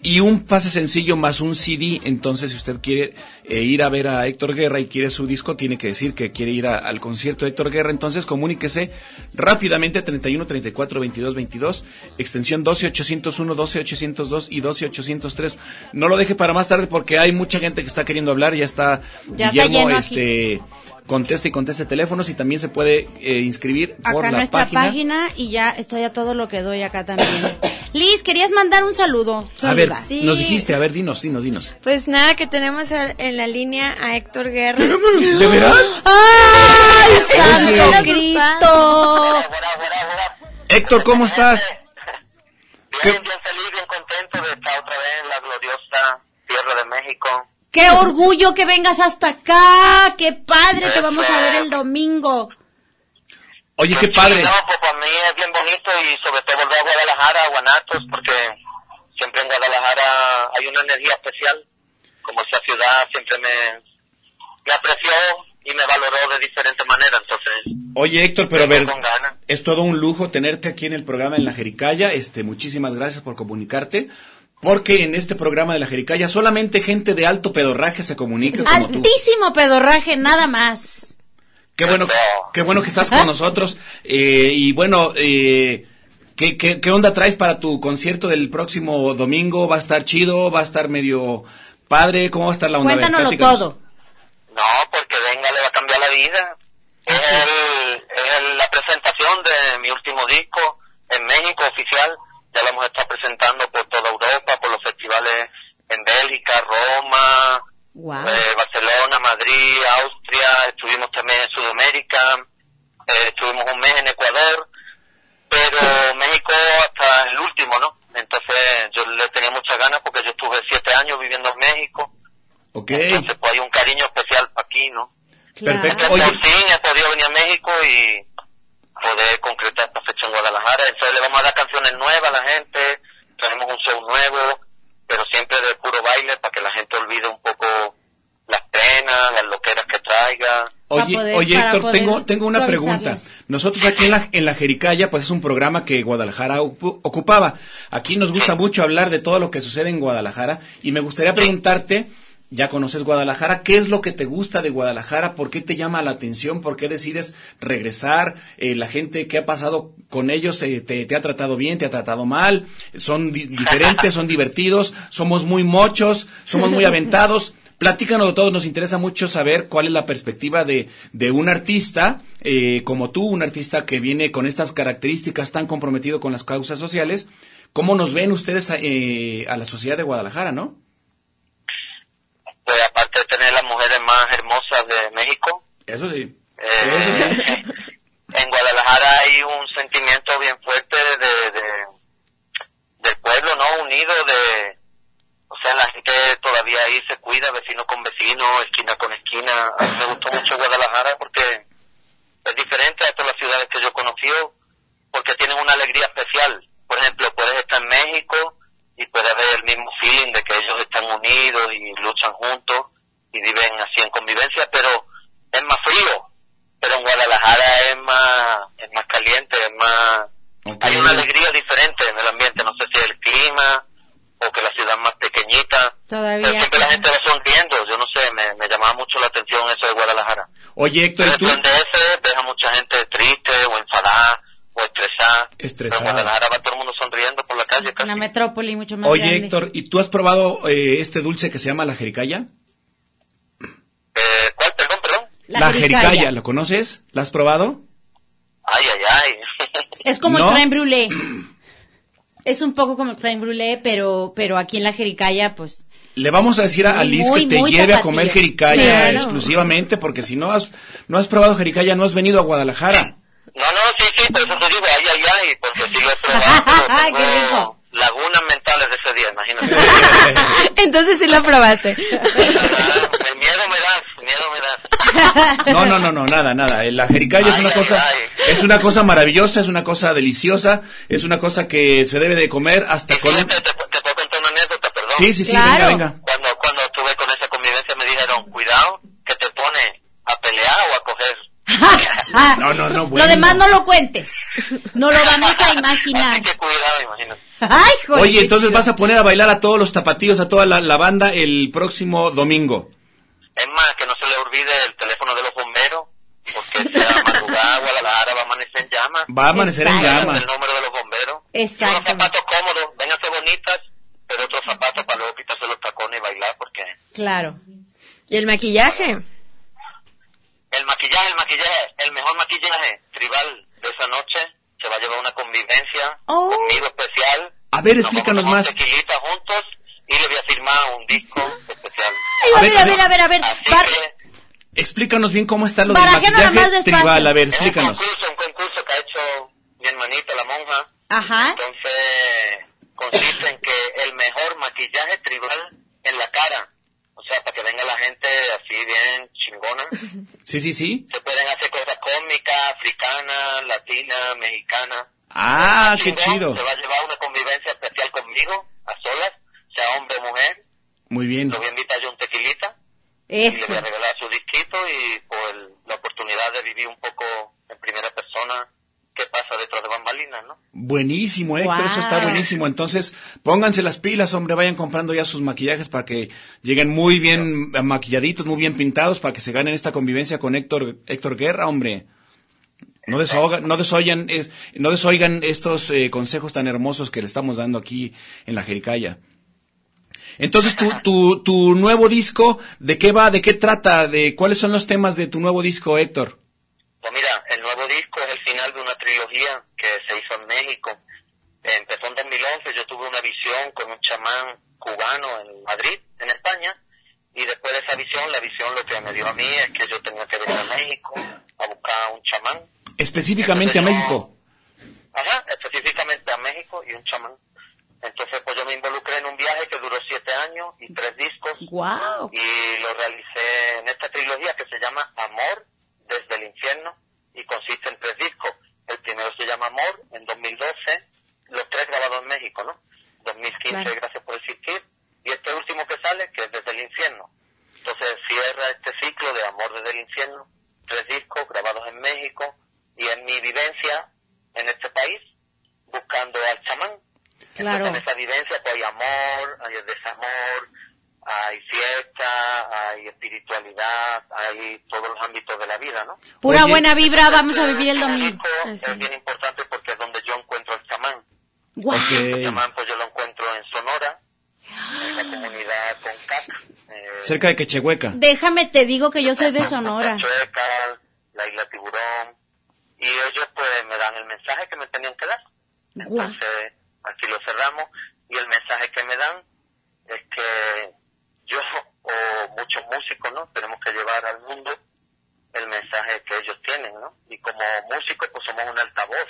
Speaker 2: y un pase sencillo más un CD. Entonces, si usted quiere eh, ir a ver a Héctor Guerra y quiere su disco, tiene que decir que quiere ir a- al concierto de Héctor Guerra. Entonces, comuníquese rápidamente 31 34 22 22, extensión 12 801, 12 802 y 12 803. No lo deje para más tarde porque hay mucha gente que está queriendo hablar. Ya está
Speaker 3: Ya está
Speaker 2: Guillermo,
Speaker 3: lleno aquí.
Speaker 2: este. Conteste y conteste teléfonos y también se puede eh, inscribir por
Speaker 3: Acá
Speaker 2: la
Speaker 3: nuestra
Speaker 2: página.
Speaker 3: página. y ya estoy a todo lo que doy acá también. Liz, querías mandar un saludo.
Speaker 2: A ver.
Speaker 5: Sí.
Speaker 2: nos dijiste, a ver, dinos, dinos, dinos.
Speaker 5: Pues nada, que tenemos a- en la línea a Héctor Guerra.
Speaker 2: ¿De veras?
Speaker 3: ¡Ay, santo Cristo!
Speaker 2: Héctor, ¿cómo estás?
Speaker 8: Bien, bien feliz, bien contento de estar otra vez en la gloriosa tierra de México.
Speaker 3: ¡Qué orgullo que vengas hasta acá! ¡Qué padre! Te vamos a ver el domingo.
Speaker 2: Oye,
Speaker 8: Pues
Speaker 2: qué padre.
Speaker 8: sí, no, pues para mí es bien bonito y sobre todo volver a Guadalajara, a Guanatos, porque siempre en Guadalajara hay una energía especial. Como esa ciudad siempre me, me apreció y me valoró de diferente manera, entonces
Speaker 2: Oye, Héctor, pero a ver, es todo un lujo tenerte aquí en el programa en La Jericaya. Este, muchísimas gracias por comunicarte. Porque en este programa de La Jericaya solamente gente de alto pedorraje se comunica como tú.
Speaker 3: Altísimo pedorraje, nada más.
Speaker 2: Qué bueno, qué bueno que estás con nosotros. Eh, y bueno, eh, ¿qué, qué, qué onda traes para tu concierto del próximo domingo? ¿Va a estar chido? ¿Va a estar medio padre? ¿Cómo va a estar la onda?
Speaker 3: Cuéntanoslo todo.
Speaker 8: No, porque venga, le va a cambiar la vida. Es, el- es el- la presentación de mi último disco en México oficial. Ya lo hemos estado presentando por toda Europa, por los festivales en Bélgica, Roma,
Speaker 3: Wow.
Speaker 8: eh, Barcelona, Madrid, Austria. Estuvimos también en Sudamérica. eh, estuvimos un mes en Ecuador. Pero México hasta el último, ¿no? Entonces yo le tenía muchas ganas porque yo estuve siete años viviendo en México.
Speaker 2: Ok,
Speaker 8: Entonces pues hay un cariño especial para aquí, ¿no?
Speaker 2: perfecto.
Speaker 8: Por
Speaker 2: Oye,
Speaker 8: fin he podido venir a México y poder concretar esta fecha en Guadalajara. Entonces le vamos a dar canciones nuevas a la gente, tenemos un show nuevo, pero siempre de puro baile para que la gente olvide un poco las penas, las loqueras que traiga.
Speaker 2: Oye,
Speaker 3: poder-
Speaker 2: oye Héctor, tengo, tengo una pregunta. Nosotros aquí en la, en la Jericaya, pues es un programa que Guadalajara ocu- ocupaba. Aquí nos gusta mucho hablar de todo lo que sucede en Guadalajara y me gustaría preguntarte, ya conoces Guadalajara, ¿qué es lo que te gusta de Guadalajara? ¿Por qué te llama la atención? ¿Por qué decides regresar? Eh, la gente que ha pasado con ellos eh, te, te ha tratado bien, te ha tratado mal, son di- diferentes, son divertidos, somos muy mochos, somos muy aventados. Platícanos de todo, nos interesa mucho saber cuál es la perspectiva de, de un artista eh, como tú, un artista que viene con estas características tan comprometido con las causas sociales. ¿Cómo nos ven ustedes a, eh, a la sociedad de Guadalajara, no?
Speaker 8: Pues aparte de tener las mujeres más hermosas de México,
Speaker 2: Eso sí.
Speaker 8: eh, en Guadalajara hay un sentimiento bien fuerte de, de- del pueblo, ¿no? Unido de, o sea, la gente todavía ahí se cuida, vecino con vecino, esquina con esquina. A mí me gustó mucho Guadalajara porque es diferente a todas las ciudades que yo he porque tienen una alegría especial. Por ejemplo, puedes estar en México y puede haber el mismo feeling de que ellos están unidos y luchan juntos y viven así en convivencia, pero es más frío. Pero en Guadalajara es más, es más caliente, es más,
Speaker 2: Ok.
Speaker 8: hay una alegría diferente en el ambiente, no sé si es el clima o que la ciudad es más pequeñita.
Speaker 3: Todavía.
Speaker 8: Pero siempre la gente va sonriendo, yo no sé, me, me llamaba mucho la atención eso de Guadalajara.
Speaker 2: Oye, Héctor, ¿y tú?
Speaker 8: en DF ves a mucha gente triste o enfadada o estresada.
Speaker 2: Estresada.
Speaker 8: Pero en Guadalajara va todo el mundo sonriendo por la calle casi.
Speaker 3: La metrópoli mucho más
Speaker 2: Oye,
Speaker 3: grande.
Speaker 2: Héctor, ¿y tú has probado eh, este dulce que se llama la jericaya?
Speaker 8: Eh, ¿Cuál? Perdón, perdón.
Speaker 3: La, jericaya.
Speaker 2: ¿lo conoces? ¿La has probado?
Speaker 8: Ay, ay, ay.
Speaker 3: Es como
Speaker 2: ¿No?
Speaker 3: el crème brûlée. Es un poco como el crème brûlée, pero, pero aquí en la jericaya, pues...
Speaker 2: Le vamos a decir a
Speaker 3: muy,
Speaker 2: que te lleve a comer jericaya
Speaker 3: Sí,
Speaker 2: exclusivamente, porque si no has, no has probado jericaya, no has venido a Guadalajara.
Speaker 8: No, no, sí, sí, por eso te digo, ay, ay, ay, porque sí lo he probado, pero
Speaker 3: Qué rico.
Speaker 8: lagunas mentales de ese día, imagínate.
Speaker 5: Entonces sí lo probaste.
Speaker 8: Ah, miedo me das, miedo me das.
Speaker 2: No, no, no, no, nada, nada. Eh, La jericaya es
Speaker 8: Ay,
Speaker 2: una
Speaker 8: ay,
Speaker 2: cosa,
Speaker 8: ay.
Speaker 2: es una cosa maravillosa, es una cosa deliciosa, es una cosa que se debe de comer hasta con.
Speaker 8: Te, te,
Speaker 2: Sí, sí, sí,
Speaker 3: Claro.
Speaker 2: venga, venga.
Speaker 8: Cuando, cuando estuve con esa convivencia me dijeron, cuidado, que te pone a pelear o a coger.
Speaker 2: No, no, no,
Speaker 3: Lo
Speaker 2: bueno.
Speaker 3: demás no lo cuentes. No lo vamos a imaginar.
Speaker 8: Qué cuidado, imagínate.
Speaker 3: Ay, joder,
Speaker 2: Oye, entonces vas a poner a bailar a todos los tapatíos, a toda la, la banda el próximo domingo.
Speaker 8: Es más, que no se le olvide el teléfono de los bomberos, porque si a madrugada Guadalajara va a amanecer en llamas.
Speaker 2: Va a amanecer en
Speaker 3: Exacto.
Speaker 2: llamas.
Speaker 8: El número de los bomberos.
Speaker 3: Exacto.
Speaker 8: Unos zapatos cómodos, vénganse bonitas, pero otros zapatos para luego quitarse los tacones y bailar, porque
Speaker 3: Claro.
Speaker 5: ¿Y el maquillaje?
Speaker 8: el maquillaje, el maquillaje, el mejor maquillaje tribal de esa noche se va a llevar una convivencia
Speaker 3: Oh.
Speaker 8: conmigo especial.
Speaker 2: A ver,
Speaker 8: Nos
Speaker 2: explícanos
Speaker 8: vamos a tomar
Speaker 2: más.
Speaker 8: juntos y le voy a firmar un disco especial.
Speaker 3: Ay, a ver, a ver, a ver, a ver.
Speaker 8: Así
Speaker 3: Bar-
Speaker 8: que
Speaker 2: Explícanos bien cómo está lo del
Speaker 3: Barajé nada más
Speaker 2: maquillaje tribal. A ver,
Speaker 8: es un
Speaker 2: explícanos.
Speaker 8: concurso, un concurso que ha hecho mi hermanita, la monja.
Speaker 3: Ajá.
Speaker 8: Entonces, consiste en que el mejor maquillaje tribal en la cara. O sea, para que venga la gente así bien chingona.
Speaker 2: Sí, sí, sí.
Speaker 8: Se pueden hacer cosas cómicas, africanas, latinas, mexicanas.
Speaker 2: Ah, qué chido.
Speaker 8: Se va a llevar una convivencia especial conmigo, a solas, sea hombre o mujer.
Speaker 2: Muy bien.
Speaker 8: Lo voy a invitar yo un tequilita y le
Speaker 3: Eso.
Speaker 8: voy a regalar su disquito y por el- la oportunidad de vivir un poco en primera persona qué pasa detrás de bambalinas, ¿no?
Speaker 2: Buenísimo, Héctor, eso está buenísimo. Entonces, pónganse las pilas, hombre, vayan comprando ya sus maquillajes para que lleguen muy bien maquilladitos, muy bien pintados, para que se ganen esta convivencia con Héctor, Héctor Guerra, hombre. No desoigan, no desoigan, es- no desoigan estos eh, consejos tan hermosos que le estamos dando aquí en la Jericaya. Entonces, tu, tu, tu nuevo disco, ¿de qué va? ¿De qué trata? ¿De cuáles son los temas de tu nuevo disco, Héctor?
Speaker 8: Pues mira, el nuevo disco es el final de una trilogía que se hizo en México. Empezó en 2011, yo tuve una visión con un chamán cubano en Madrid, en España, y después de esa visión, la visión lo que me dio a mí es que yo tenía que venir a México a buscar a un chamán.
Speaker 2: Específicamente a México.
Speaker 8: Ajá, específicamente a México y un chamán. Entonces, pues yo me involucré en un viaje que duró siete años y tres discos
Speaker 3: Wow.
Speaker 8: y lo realicé en esta trilogía que se llama Amor desde el infierno y consiste en tres discos. El primero se llama Amor en 2012, los tres grabados en México, ¿no? 2015,
Speaker 3: Claro.
Speaker 8: Gracias por existir, y este último que sale, que es desde el infierno. Entonces cierra este ciclo de Amor desde el infierno, tres discos grabados en México y en mi vivencia en este país, buscando al chamán.
Speaker 3: Claro.
Speaker 8: Entonces, en esa vivencia pues, hay amor, hay desamor, hay fiesta, hay espiritualidad, hay todos los ámbitos de la vida, ¿no?
Speaker 3: Pura
Speaker 2: Oye.
Speaker 3: buena vibra, vamos a
Speaker 8: Este
Speaker 3: vivir el
Speaker 8: último
Speaker 3: domingo.
Speaker 8: Es bien importante porque es donde yo encuentro al chamán.
Speaker 3: Wow.
Speaker 2: Ok.
Speaker 8: El chamán pues yo lo encuentro en Sonora, en la comunidad Concac. Eh,
Speaker 2: Cerca de Quechehueca.
Speaker 3: Déjame te digo que yo soy de Sonora.
Speaker 8: Chueca, la isla Tiburón, y ellos pues me dan el mensaje que me tenían que dar.
Speaker 3: Guau.
Speaker 8: Entonces, aquí lo cerramos, y el mensaje que me dan es que yo o muchos músicos, ¿no? Tenemos que llevar al mundo el mensaje que ellos tienen, ¿no? Y como músicos pues somos un altavoz.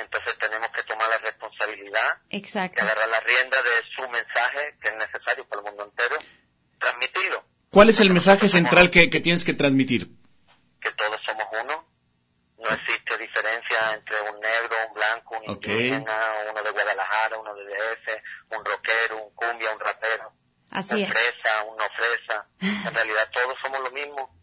Speaker 8: Entonces tenemos que tomar la responsabilidad y
Speaker 3: Exacto.
Speaker 8: agarrar la rienda de su mensaje que es necesario para el mundo entero, transmitirlo.
Speaker 2: ¿Cuál es el mensaje central que, que tienes que transmitir?
Speaker 8: que todos somos uno. No existe diferencia entre un negro, un blanco, un indígena, uno de Guadalajara, uno de DF, un rockero, un cumbia, un rapero,
Speaker 3: Así
Speaker 8: un
Speaker 3: es.
Speaker 8: fresa, un no fresa. En realidad todos somos lo mismo.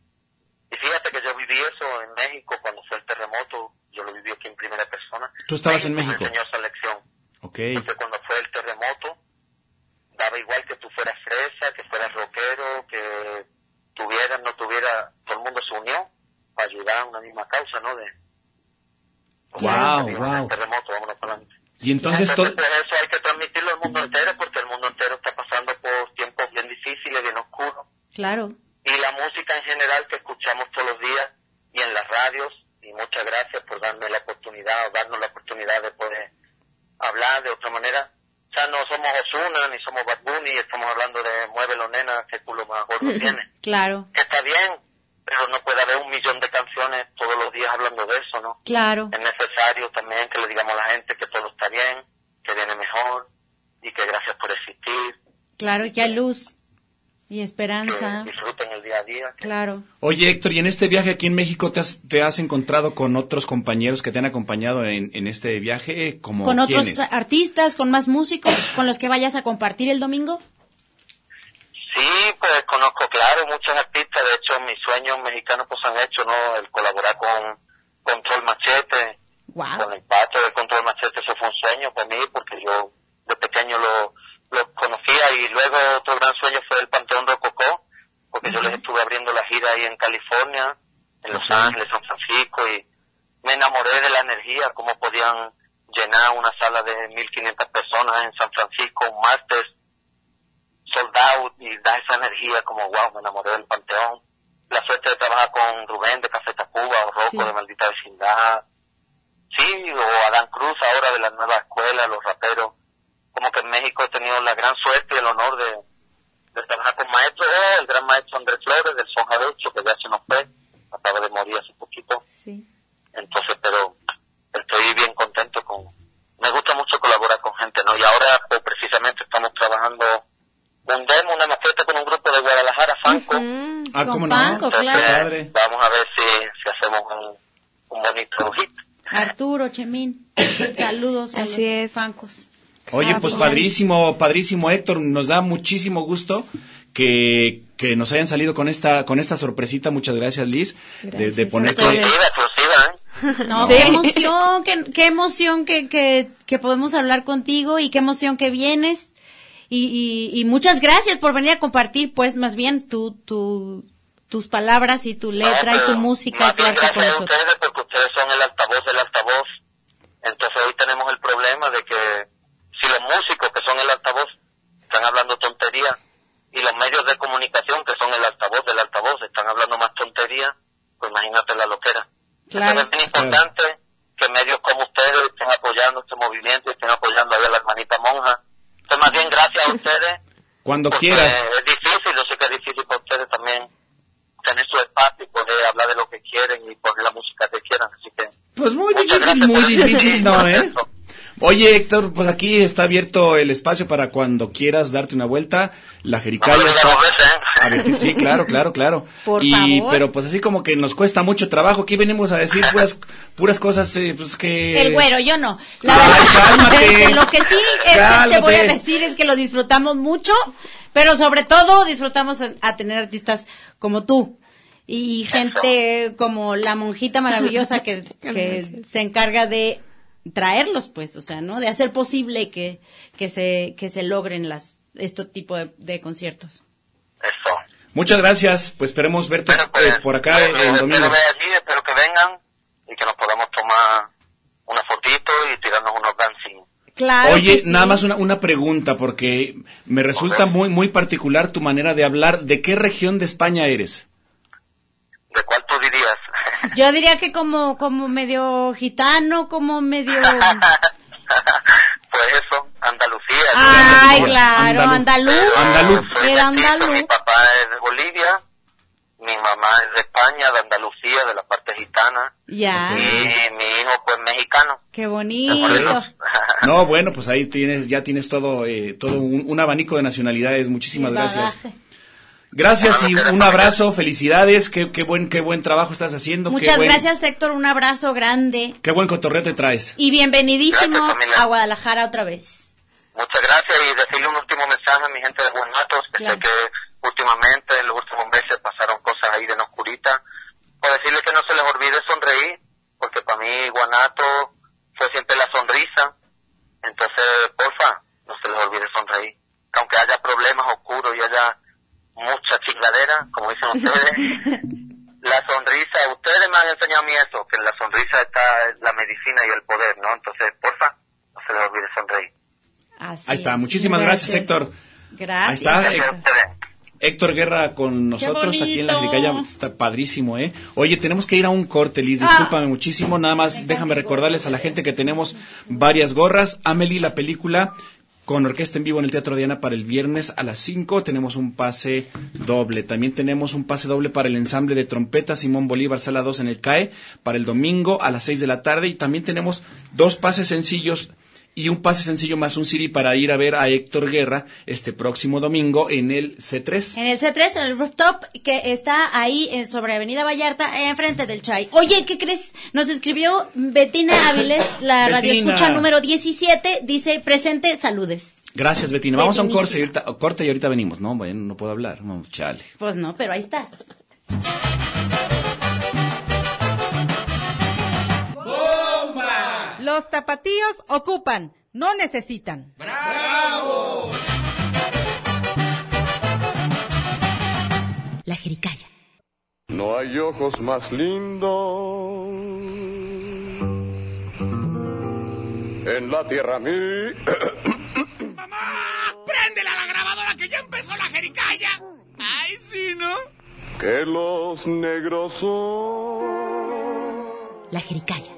Speaker 8: Y fíjate que yo viví eso en México cuando fue el terremoto. Yo lo viví aquí en primera persona.
Speaker 2: Tú estabas en México.
Speaker 8: Me enseñó esa lección.
Speaker 2: Ok.
Speaker 8: Entonces cuando fue el terremoto, daba igual que tú fueras fresa, que fueras rockero, que tuvieras, no tuviera, todo el mundo se unió para ayudar a una misma causa, ¿no? De,
Speaker 2: Wow,
Speaker 8: de
Speaker 2: wow.
Speaker 8: el terremoto, vámonos para adelante.
Speaker 2: Y entonces todo...
Speaker 8: Entonces, pues, eso hay que transmitirlo al mundo entero porque el mundo entero está pasando por tiempos bien difíciles, bien oscuros.
Speaker 3: Claro.
Speaker 8: Y la música en general que escuchamos todos los días y en las radios, y muchas gracias por darme la oportunidad o darnos la oportunidad de poder hablar de otra manera. O sea, no somos Osuna ni somos Bad Bunny, estamos hablando de Muévelo nena, qué
Speaker 3: Claro.
Speaker 8: Que está bien, pero no puede haber un millón de canciones todos los días hablando de eso, ¿no?
Speaker 3: Claro.
Speaker 8: Es necesario también que le digamos a la gente que todo está bien, que viene mejor y que gracias por existir,
Speaker 3: Claro y que hay luz y
Speaker 8: que
Speaker 3: esperanza.
Speaker 8: disfruten el día a día.
Speaker 3: Claro.
Speaker 2: Oye, Héctor, y en este viaje aquí en México te has, te has encontrado con otros compañeros que te han acompañado en, en este viaje, como
Speaker 3: Con otros
Speaker 2: quiénes?
Speaker 3: artistas, con más músicos, con los que vayas a compartir el domingo.
Speaker 8: Sí, pues conozco, claro, muchos artistas. De hecho, mis sueños mexicanos pues han hecho, ¿no? El colaborar con Control Machete,
Speaker 3: Wow.
Speaker 8: con el pato de Control Machete, eso fue un sueño para mí porque yo de pequeño lo, lo conocía y luego otro gran sueño fue el Panteón Rococó, porque yo les estuve ahí en California, en Los Ángeles, San Francisco y me enamoré de la energía, cómo podían llenar una sala de 1500 personas en San Francisco un martes sold out y da esa energía como wow, me enamoré del Panteón. La suerte de trabajar con Rubén de Café Tacuba o Rocco
Speaker 3: Sí.
Speaker 8: de Maldita Vecindad. Sí, o Adán Cruz ahora de la nueva escuela, los raperos. Como que en México he tenido la gran suerte y el honor de, de trabajar con maestros, eh, el gran maestro Andrés Flores del Son Jarocho, que ya se nos fue, acaba de morir hace poquito.
Speaker 3: Sí.
Speaker 8: Entonces, pero estoy bien contento con... Me gusta mucho colaborar con gente, ¿no? Y ahora, pues precisamente estamos trabajando un demo, una maqueta con un grupo de Guadalajara, Fanco.
Speaker 5: Mm,
Speaker 2: Ah,
Speaker 3: Con
Speaker 2: ¿cómo no?
Speaker 3: Fanco,
Speaker 8: Entonces,
Speaker 3: claro.
Speaker 2: Padre.
Speaker 8: vamos a ver si, si hacemos un, un bonito hit.
Speaker 3: Arturo, Chemín, saludos a
Speaker 5: Así
Speaker 3: los
Speaker 5: es.
Speaker 3: fancos.
Speaker 2: Oye,
Speaker 3: Ah,
Speaker 2: pues padrísimo, padrísimo Héctor, nos da muchísimo gusto que, que nos hayan salido con esta con esta sorpresita, muchas gracias Liz, de, de
Speaker 5: Gracias ustedes.
Speaker 8: Exclusiva, exclusiva, ¿eh?
Speaker 3: No,
Speaker 5: Sí.
Speaker 3: qué emoción, qué, qué emoción que, que, que podemos hablar contigo y qué emoción que vienes. Y, y, y muchas gracias por venir a compartir, pues, más bien tu, tu, tus palabras y tu letra y tu música
Speaker 8: más
Speaker 3: y tu
Speaker 8: bien
Speaker 3: arte con
Speaker 8: gracias a
Speaker 3: nosotros.
Speaker 8: ustedes porque ustedes son el altavoz del altavoz. Entonces hoy tenemos el problema de que si los músicos que son el altavoz están hablando tontería y los medios de comunicación que son el altavoz del altavoz están hablando más tontería, pues imagínate la loquera.
Speaker 3: Claro.
Speaker 8: Entonces es bien importante que medios como ustedes estén apoyando este movimiento estén apoyando a la hermanita monja. Entonces más bien gracias a ustedes
Speaker 2: cuando
Speaker 8: porque
Speaker 2: quieras.
Speaker 8: Es difícil, yo sé que es difícil para ustedes también tener su espacio y poder hablar de lo que quieren y poner la música que quieran, así que...
Speaker 2: Pues muy
Speaker 8: muchas
Speaker 2: difícil,
Speaker 8: gracias
Speaker 2: muy difícil, ¿no, eh?
Speaker 8: eso.
Speaker 2: Oye, Héctor, pues aquí está abierto el espacio para cuando quieras darte una vuelta. La Jericaya está...
Speaker 8: ¿eh?
Speaker 2: A ver, que sí, claro, claro, claro.
Speaker 3: Por
Speaker 2: y,
Speaker 3: favor.
Speaker 2: Pero pues así como que nos cuesta mucho trabajo. Aquí venimos a decir puras, puras cosas, eh, pues que...
Speaker 3: El güero, yo no. La
Speaker 2: Ay,
Speaker 3: verdad,
Speaker 2: cálmate.
Speaker 3: lo que sí es que te voy a decir es que lo disfrutamos mucho, pero sobre todo disfrutamos a, a tener artistas como tú y gente como la monjita maravillosa que, se encarga de traerlos, pues, o sea, ¿no? De hacer posible que, que se que se logren las este tipo de, de conciertos.
Speaker 8: Eso.
Speaker 2: Muchas gracias. Pues esperemos verte
Speaker 8: pues,
Speaker 2: eh, por acá
Speaker 8: yo-
Speaker 2: el domingo.
Speaker 8: Espero ver allí, espero que vengan y que nos podamos tomar una fotito y tirarnos unos dancing.
Speaker 3: Claro.
Speaker 2: Oye,
Speaker 3: sí.
Speaker 2: nada más una, una pregunta, porque me resulta muy, muy particular tu manera de hablar. ¿De qué región de España eres?
Speaker 8: ¿De cuál tú dirías?
Speaker 3: Yo diría que como como medio gitano, como medio
Speaker 8: pues eso, Andalucía.
Speaker 3: Ay, claro,
Speaker 2: Andaluz.
Speaker 3: andaluz.
Speaker 2: Andaluz.
Speaker 3: Era
Speaker 8: mestizo,
Speaker 3: andaluz.
Speaker 8: Mi papá es de Bolivia, mi mamá es de España, de Andalucía, de la parte gitana,
Speaker 3: Ya,
Speaker 8: y mi hijo pues mexicano.
Speaker 3: qué bonito.
Speaker 2: No, bueno, pues ahí tienes, ya tienes todo, eh, todo un, un abanico de nacionalidades. Muchísimas gracias. Gracias y
Speaker 8: Bueno,
Speaker 2: un abrazo, felicidades, qué, qué buen, qué buen trabajo estás haciendo. qué
Speaker 3: Muchas
Speaker 2: buen-
Speaker 3: gracias, Héctor. Un abrazo grande.
Speaker 2: Qué buen cotorreo te traes.
Speaker 3: Y bienvenidísimo
Speaker 8: Gracias,
Speaker 3: a Guadalajara otra vez.
Speaker 8: Muchas gracias y decirle un último mensaje a mi gente de Guanatos, que
Speaker 3: Claro.
Speaker 8: sé que últimamente, en los últimos meses, pasaron cosas ahí de oscurita. Pues decirle que no se les olvide sonreír, porque para mí Guanato fue siempre la sonrisa. Entonces, porfa, no se les olvide sonreír. Que aunque haya problemas oscuros y haya mucha chingadera, como dicen ustedes, la sonrisa, ustedes me han enseñado a mí eso, que en la sonrisa está la medicina y el poder, ¿no? Entonces, porfa, no se les olvide sonreír.
Speaker 3: Así
Speaker 2: Ahí está,
Speaker 3: es.
Speaker 2: muchísimas gracias, Héctor.
Speaker 3: Gracias.
Speaker 2: Ahí está,
Speaker 3: Héctor.
Speaker 8: Gracias
Speaker 2: Guerra con nosotros aquí en la. Jericaya, está padrísimo, ¿eh? Oye, tenemos que ir a un corte, Liz, discúlpame muchísimo, nada más déjame recordarles a la gente que tenemos varias gorras, Amelie, la película, con orquesta en vivo en el Teatro Diana para el viernes a las 5, tenemos un pase doble, también tenemos un pase doble para el ensamble de trompeta Simón Bolívar, sala 2 en el CAE, para el domingo a las 6 de la tarde, y también tenemos dos pases sencillos y un pase sencillo más un CD para ir a ver a Héctor Guerra este próximo domingo en el C3.
Speaker 3: En el C3, en el rooftop, que está ahí en, sobre Avenida Vallarta, enfrente del Chai. Oye, ¿qué crees? Nos escribió Betina Áviles, la radio escucha número 17, dice, presente, saludes.
Speaker 2: Gracias, Betina. Vamos a un corte y, ahorita, corte y ahorita venimos. No, bueno, no puedo hablar. No, chale.
Speaker 3: Pues no, pero ahí estás.
Speaker 9: Los tapatíos ocupan, no necesitan.
Speaker 3: La jericaya.
Speaker 10: No hay ojos más lindos en la tierra mí.
Speaker 11: ¡Préndela la grabadora que ya empezó la jericaya! ¡Ay, sí, ¿no?
Speaker 10: que los negros son.
Speaker 3: La jericaya.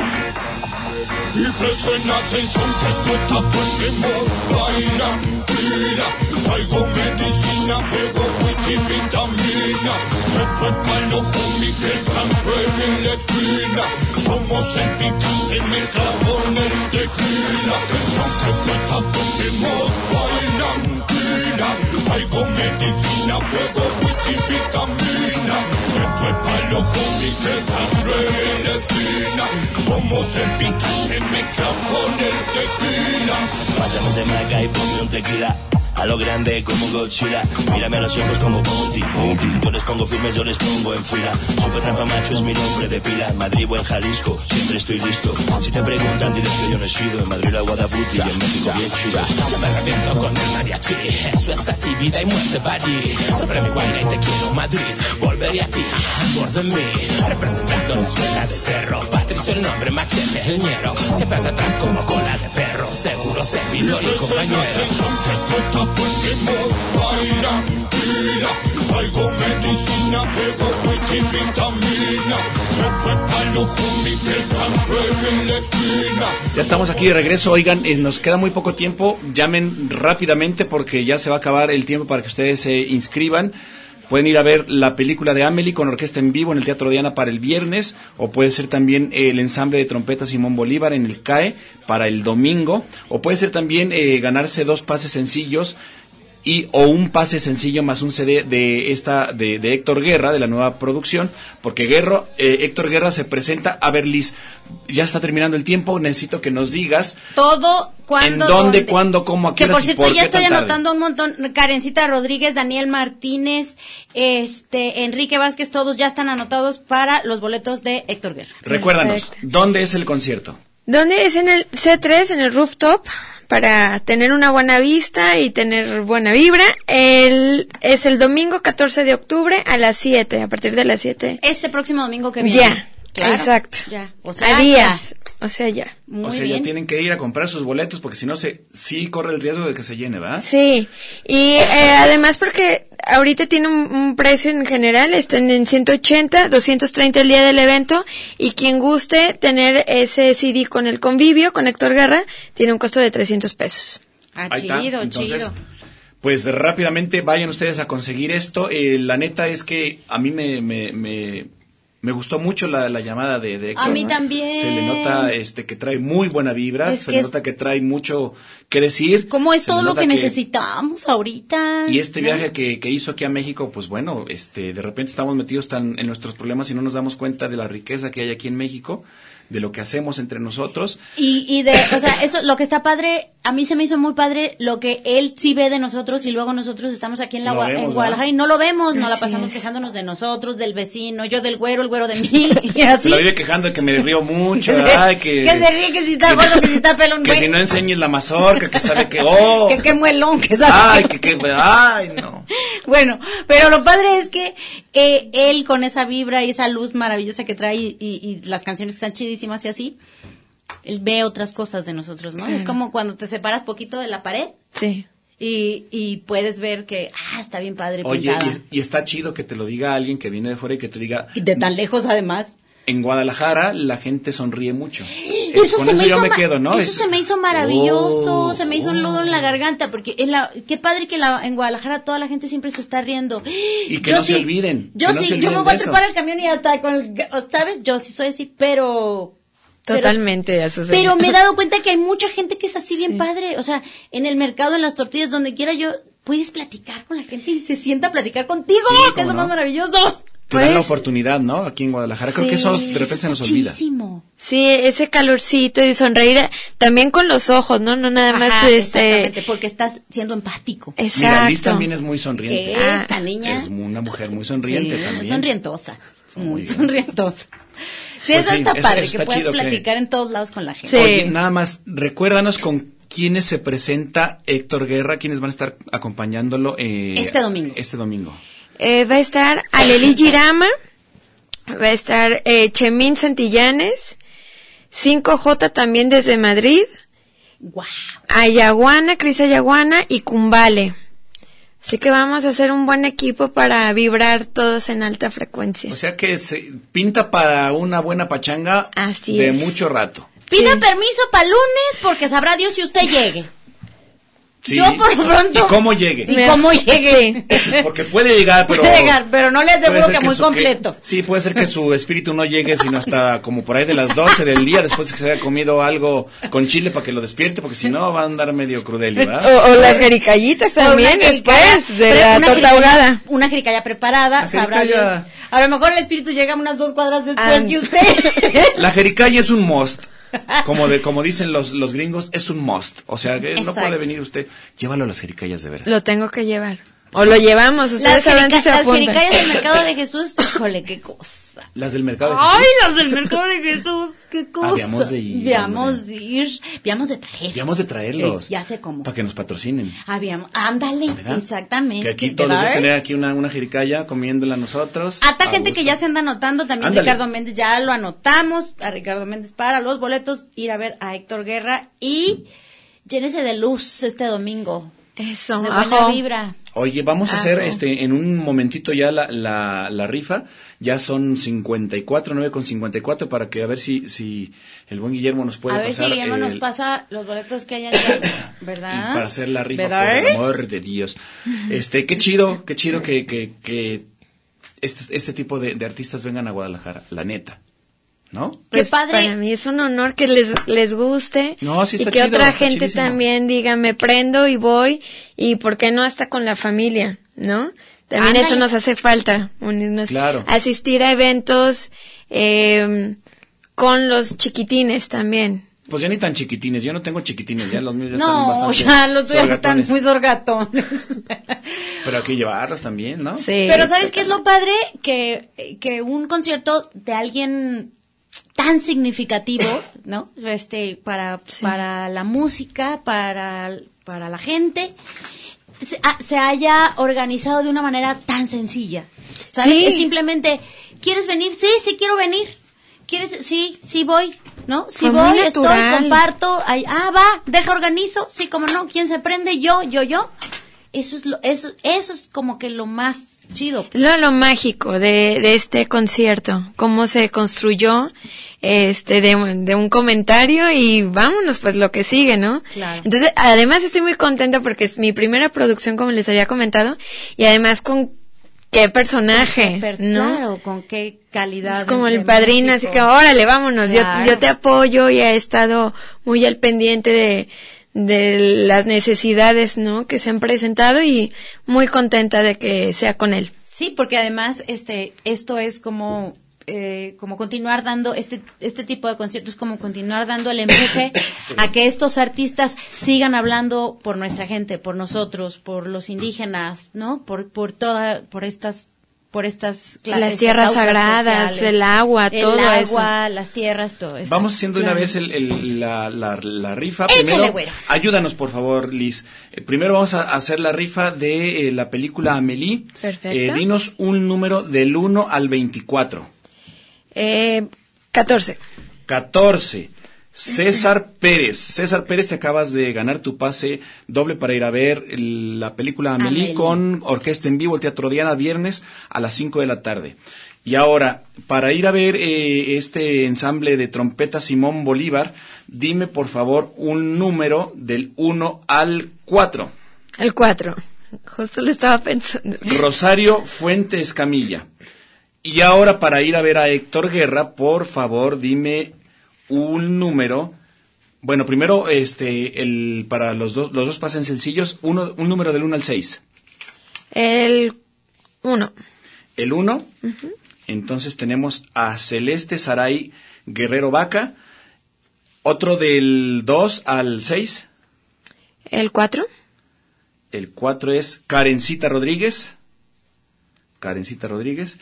Speaker 10: palo cómic. Tan ready en la esquina. Esto es palo cómic. Tan ready, tan ready. Esto es palo cómic. Tan ready en la esquina. Tan ready en la esquina. Tan ready.
Speaker 12: Y presten atención y vitamina. Esto es para los homies que están da en la esquina. Somos el picante mezcla con el tequila.
Speaker 13: Pásame de marca y ponme un tequila A lo grande como Godzilla. Mírame a los ojos como Bounty. Yo les pongo firmes, yo les pongo en fila. Super Rafa Macho es mi nombre de pila. Madrid o en Jalisco, siempre estoy listo. Si te preguntan diles que yo no he sido. En Madrid la Guadabuti y en México bien chido.
Speaker 14: me reviento con el mariachi. Eso es así, vida y muerte, buddy Sobre mi guayna y te quiero Madrid. Volveré a ti, por de mí. Representando la escuela de cerro. Patricio el nombre, machete el ñero. Siempre hacia atrás como cola de perro. Seguro servidor y compañero
Speaker 2: Ya estamos aquí de regreso. Oigan, eh, nos queda muy poco tiempo. Llamen rápidamente porque ya se va a acabar el tiempo para que ustedes se inscriban. Pueden ir a ver la película de Amelie con orquesta en vivo en el Teatro Diana para el viernes, o puede ser también el ensamble de trompeta Simón Bolívar en el CAE para el domingo, o puede ser también eh, ganarse dos pases sencillos y o un pase sencillo más un CD de esta de, de Héctor Guerra de la nueva producción porque Guerro eh, Héctor Guerra se presenta a ver Liz ya está terminando el tiempo necesito que nos digas
Speaker 3: Todo, cuándo,
Speaker 2: en dónde, cuándo, cómo, a qué
Speaker 3: Que por
Speaker 2: y
Speaker 3: cierto,
Speaker 2: por
Speaker 3: ya
Speaker 2: qué
Speaker 3: estoy
Speaker 2: tarde.
Speaker 3: anotando un montón. Karencita Rodríguez, Daniel Martínez, este, Enrique Vázquez, todos ya están anotados para los boletos de Héctor Guerra.
Speaker 2: recuérdanos dónde es el concierto
Speaker 5: ¿Dónde es en el C3, en el rooftop? Para tener una buena vista y tener buena vibra. El, es el domingo 14 de octubre a las 7, a partir de las 7.
Speaker 3: Este próximo domingo que viene.
Speaker 5: Ya,
Speaker 3: Claro,
Speaker 5: exacto.
Speaker 3: Ya. O sea,
Speaker 5: a días. O sea, ya.
Speaker 2: o sea ya tienen que ir a comprar sus boletos porque si no se sí corre el riesgo de que se llene ¿verdad?
Speaker 5: Sí, y eh, además porque ahorita tiene un, un precio en general, están en 180, 230 el día del evento, y quien guste tener ese CD con el convivio, con Héctor Guerra, tiene un costo de 300 pesos.
Speaker 3: Ah,
Speaker 2: Ahí está.
Speaker 3: chido,
Speaker 2: Entonces,
Speaker 3: chido.
Speaker 2: Pues rápidamente vayan ustedes a conseguir esto. Eh, la neta es que a mí me, me, me, me gustó mucho la, la llamada de, de Héctor.
Speaker 3: A mí también.
Speaker 2: Se le nota este que trae muy buena vibra,
Speaker 3: Es
Speaker 2: se le nota que trae mucho que decir.
Speaker 3: ¿Cómo es
Speaker 2: Se
Speaker 3: todo lo que, necesitamos ahorita?
Speaker 2: Y este
Speaker 3: ¿no?
Speaker 2: viaje que, que hizo aquí a México, pues bueno, este, de repente estamos metidos tan en nuestros problemas y no nos damos cuenta de la riqueza que hay aquí en México, de lo que hacemos entre nosotros.
Speaker 3: Y, y de, o sea, eso, lo que está padre, a mí se me hizo muy padre lo que él sí ve de nosotros y luego nosotros estamos aquí en, la,
Speaker 2: Lo vemos,
Speaker 3: en Guadalajara
Speaker 2: ¿verdad?
Speaker 3: y no lo vemos, no la pasamos
Speaker 5: es.
Speaker 3: quejándonos de nosotros, del vecino, yo del güero, el güero de mí, y así.
Speaker 2: Se la vive quejando de que me río mucho, ay, que,
Speaker 3: que se ríe, que si está gordo, que si está pelón,
Speaker 2: que
Speaker 3: güey.
Speaker 2: si no enseñes la mazorca, que sabe que, oh,
Speaker 3: Que qué muelón, que sabe.
Speaker 2: ay, que, que, ay, no.
Speaker 3: Bueno, pero lo padre es que eh, él con esa vibra y esa luz maravillosa que trae y, y- y las canciones están chidísimas y así, él ve otras cosas de nosotros, ¿no? Es como cuando te separas poquito de la pared
Speaker 5: Sí.
Speaker 3: y, y puedes ver que, ah, está bien padre
Speaker 2: Oye,
Speaker 3: pintada.
Speaker 2: y, y está chido que te lo diga alguien que viene de fuera y que te diga,
Speaker 3: Y de tan lejos además.
Speaker 2: En Guadalajara la gente sonríe mucho.
Speaker 3: Eso
Speaker 2: con
Speaker 3: se me
Speaker 2: eso yo
Speaker 3: hizo
Speaker 2: me quedo, ¿no?
Speaker 3: Eso
Speaker 2: Es-
Speaker 3: se me hizo maravilloso,
Speaker 2: Oh,
Speaker 3: se me hizo un nudo en la garganta, porque en la, qué padre que la, en Guadalajara toda la gente siempre se está riendo.
Speaker 2: Y que
Speaker 3: Yo
Speaker 2: no se olviden,
Speaker 3: Yo
Speaker 2: no
Speaker 3: sí, yo me voy a
Speaker 2: eso.
Speaker 3: trepar al camión y hasta con el, ¿sabes? Yo sí soy así, pero
Speaker 5: Totalmente, Azucena.
Speaker 3: Pero me he dado cuenta que hay mucha gente que es así bien padre. O sea, en el mercado, en las tortillas, donde quiera yo, puedes platicar con la gente y se sienta a platicar contigo,
Speaker 2: Sí,
Speaker 3: que es lo más maravilloso.
Speaker 2: Te dan la
Speaker 5: Pues-
Speaker 2: oportunidad, ¿no? Aquí en Guadalajara. Creo que eso de repente se nos olvida.
Speaker 3: Muchísimo.
Speaker 5: Sí, ese calorcito y sonreír eh, también con los ojos, ¿no? No nada más
Speaker 3: Ajá,
Speaker 5: este
Speaker 3: exactamente, porque estás siendo empático.
Speaker 2: Mira, Liz también es muy sonriente.
Speaker 3: ¿Qué? Esta niña.
Speaker 2: Es una mujer muy sonriente
Speaker 3: Sí,
Speaker 2: también.
Speaker 3: sonrientosa. Muy sonrientosa. Sí,
Speaker 2: Pues
Speaker 3: eso
Speaker 2: sí,
Speaker 3: está
Speaker 2: eso-
Speaker 3: padre,
Speaker 2: eso
Speaker 3: que puedas
Speaker 2: que-
Speaker 3: platicar en todos lados con la gente.
Speaker 2: Oye, nada más, recuérdanos con quiénes se presenta Héctor Guerra, quiénes van a estar acompañándolo eh,
Speaker 3: Este domingo.
Speaker 2: Este domingo.
Speaker 5: Eh, va a estar Aleli Girama, va a estar eh, Chemín Santillanes, 5J también desde Madrid,
Speaker 3: Wow.
Speaker 5: Ayaguana, Cris Ayaguana y Cumbale. Así que vamos a hacer un buen equipo para vibrar todos en alta frecuencia.
Speaker 2: O sea que se pinta para una buena pachanga
Speaker 5: Así
Speaker 2: de
Speaker 5: es.
Speaker 2: mucho rato.
Speaker 3: Pida permiso para lunes porque sabrá Dios si usted llegue.
Speaker 2: Sí.
Speaker 3: Yo por lo pronto.
Speaker 2: ¿Y cómo llegue?
Speaker 3: Y cómo llegue.
Speaker 2: Porque puede llegar, pero...
Speaker 3: Puede llegar, pero no le aseguro que muy
Speaker 2: su-
Speaker 3: completo.
Speaker 2: sí, puede ser que su espíritu no llegue sino hasta como por ahí de las 12 del día, después de que se haya comido algo con chile para que lo despierte, porque si no va a andar medio crudelio,
Speaker 5: O,
Speaker 2: ¿verdad?
Speaker 5: o las jericallitas también después de la
Speaker 3: una
Speaker 5: torta
Speaker 3: jericaya-
Speaker 5: ahogada.
Speaker 3: Una jericaya preparada,
Speaker 2: La
Speaker 3: sabrá
Speaker 2: jericaya-.
Speaker 3: A lo mejor el espíritu llega unas dos cuadras después
Speaker 5: Ah.
Speaker 3: que usted.
Speaker 2: La jericaya es un must. Como de como dicen los, los gringos, es un must. O sea, que no puede venir usted. Llévalo a las jericayas de veras.
Speaker 5: Lo tengo que llevar. O lo llevamos, ustedes
Speaker 3: Las,
Speaker 5: sabrán si se
Speaker 3: las
Speaker 5: apuntan.
Speaker 3: jericayas del mercado de Jesús, híjole, qué cosa.
Speaker 2: Las del mercado de
Speaker 3: Ay,
Speaker 2: Jesús.
Speaker 3: las del mercado de Jesús, qué cosa.
Speaker 2: Habíamos de ir,
Speaker 3: Habíamos de ir, habíamos de traer.
Speaker 2: Habíamos de traerlos.
Speaker 3: Eh, ya sé cómo.
Speaker 2: Para que nos patrocinen.
Speaker 3: Habíamos, ándale,
Speaker 2: ¿Verdad?
Speaker 3: exactamente.
Speaker 2: Que aquí
Speaker 3: ¿Te
Speaker 2: todos los días
Speaker 3: das?
Speaker 2: tener aquí una, una jericaya comiéndola nosotros.
Speaker 3: Hasta
Speaker 2: A
Speaker 3: gente
Speaker 2: gusto.
Speaker 3: que ya se anda anotando, también
Speaker 2: Ándale.
Speaker 3: Ricardo Méndez, ya lo anotamos, a Ricardo Méndez para los boletos, ir a ver a Héctor Guerra y llénese de luz este domingo.
Speaker 5: Eso,
Speaker 3: de buena vibra.
Speaker 2: Oye, vamos a hacer
Speaker 3: Ajo.
Speaker 2: este en un momentito ya la, la, la rifa. Ya son 54, 9 con 54 para que a ver si, si el buen Guillermo nos puede
Speaker 3: a ver si
Speaker 2: pasar.
Speaker 3: Guillermo nos pasa los boletos que hayan, ya,
Speaker 2: y
Speaker 3: ¿verdad?
Speaker 2: para hacer la rifa,
Speaker 3: ¿Verdad?
Speaker 2: por el amor de Dios. Este, qué chido, qué chido que, que, que este, este tipo de, de artistas vengan a Guadalajara, la neta. ¿No?
Speaker 5: Pues Para mí es un honor que les, les guste.
Speaker 2: No, sí
Speaker 5: y que
Speaker 2: chido,
Speaker 5: otra
Speaker 2: está
Speaker 5: gente
Speaker 2: chidísimo.
Speaker 5: también diga, me prendo y voy. Y por qué no hasta con la familia, ¿no? También
Speaker 3: Ándale.
Speaker 5: eso nos hace falta, unirnos.
Speaker 2: Claro.
Speaker 5: Asistir a eventos eh, con los chiquitines también.
Speaker 2: Pues ya ni tan chiquitines, yo no tengo chiquitines, ya los míos ya
Speaker 3: No,
Speaker 2: están bastante
Speaker 3: ya los tuyos están muy sorgatones.
Speaker 2: Pero hay que llevarlos también, ¿no?
Speaker 3: Pero ¿sabes qué es lo padre? Que, que un concierto de alguien tan significativo, ¿no? Este, para, para la música, para, para la gente, se, ha- se haya organizado de una manera tan sencilla. ¿Sabes?
Speaker 5: Sí.
Speaker 3: Es simplemente, ¿quieres venir? Sí, sí quiero venir. ¿Quieres? Sí, sí voy, ¿no? Sí
Speaker 5: Fue
Speaker 3: voy, estoy, comparto. Ay, ah, va, deja organizo. Sí, como no, ¿quién se prende? Yo, yo, yo. Eso es lo, eso, eso es como que lo más chido.
Speaker 5: Es lo, lo mágico de, de este concierto, cómo se construyó este de, un- de un comentario y vámonos pues lo que sigue, ¿no?
Speaker 3: Claro.
Speaker 5: Entonces, además estoy muy contenta porque es mi primera producción como les había comentado y además con qué personaje,
Speaker 3: Per-
Speaker 5: ¿no?
Speaker 3: Claro, con qué calidad.
Speaker 5: Es como el padrino, así que órale, vámonos, yo, yo te apoyo y he estado muy al pendiente de, de las necesidades, ¿no? Que se han presentado y muy contenta de que sea con él.
Speaker 3: Sí, porque además este esto es como eh, como continuar dando este este tipo de conciertos como continuar dando el empuje a que estos artistas sigan hablando por nuestra gente, por nosotros, por los indígenas, ¿no? Por por toda por estas por estas
Speaker 5: Las
Speaker 3: estas
Speaker 5: tierras sagradas,
Speaker 3: sociales.
Speaker 5: el agua,
Speaker 3: el
Speaker 5: todo
Speaker 3: agua,
Speaker 5: eso.
Speaker 3: las tierras, todo eso.
Speaker 2: Vamos haciendo de una
Speaker 3: Claro.
Speaker 2: vez el, el- la, la, la rifa.
Speaker 3: Échale,
Speaker 2: Primero,
Speaker 3: güero.
Speaker 2: ayúdanos, por favor, Liz. Eh, primero vamos a hacer la rifa de eh, la película Amelie.
Speaker 5: Perfecto.
Speaker 2: Eh, dinos un número del 1 al 24.
Speaker 5: Eh, 14.
Speaker 2: 14. César Pérez. César Pérez, te acabas de ganar tu pase doble para ir a ver la película Amelie,
Speaker 3: Amelie.
Speaker 2: con orquesta en vivo, el Teatro Diana, viernes a las 5 de la tarde. Y ahora, para ir a ver eh, este ensamble de trompeta Simón Bolívar, dime por favor un número del 1 al 4.
Speaker 5: El 4. Justo lo estaba pensando.
Speaker 2: Rosario Fuente Escamilla. Y ahora para ir a ver a Héctor Guerra, por favor dime un número. Bueno, primero, este, el, para los dos, los dos pasen sencillos, uno, un número del 1 al 6.
Speaker 5: El uno.
Speaker 2: El 1, entonces tenemos a Celeste Saray Guerrero Vaca, otro del 2 al 6.
Speaker 5: El cuatro.
Speaker 2: El 4 es Karencita Rodríguez. Karencita Rodríguez.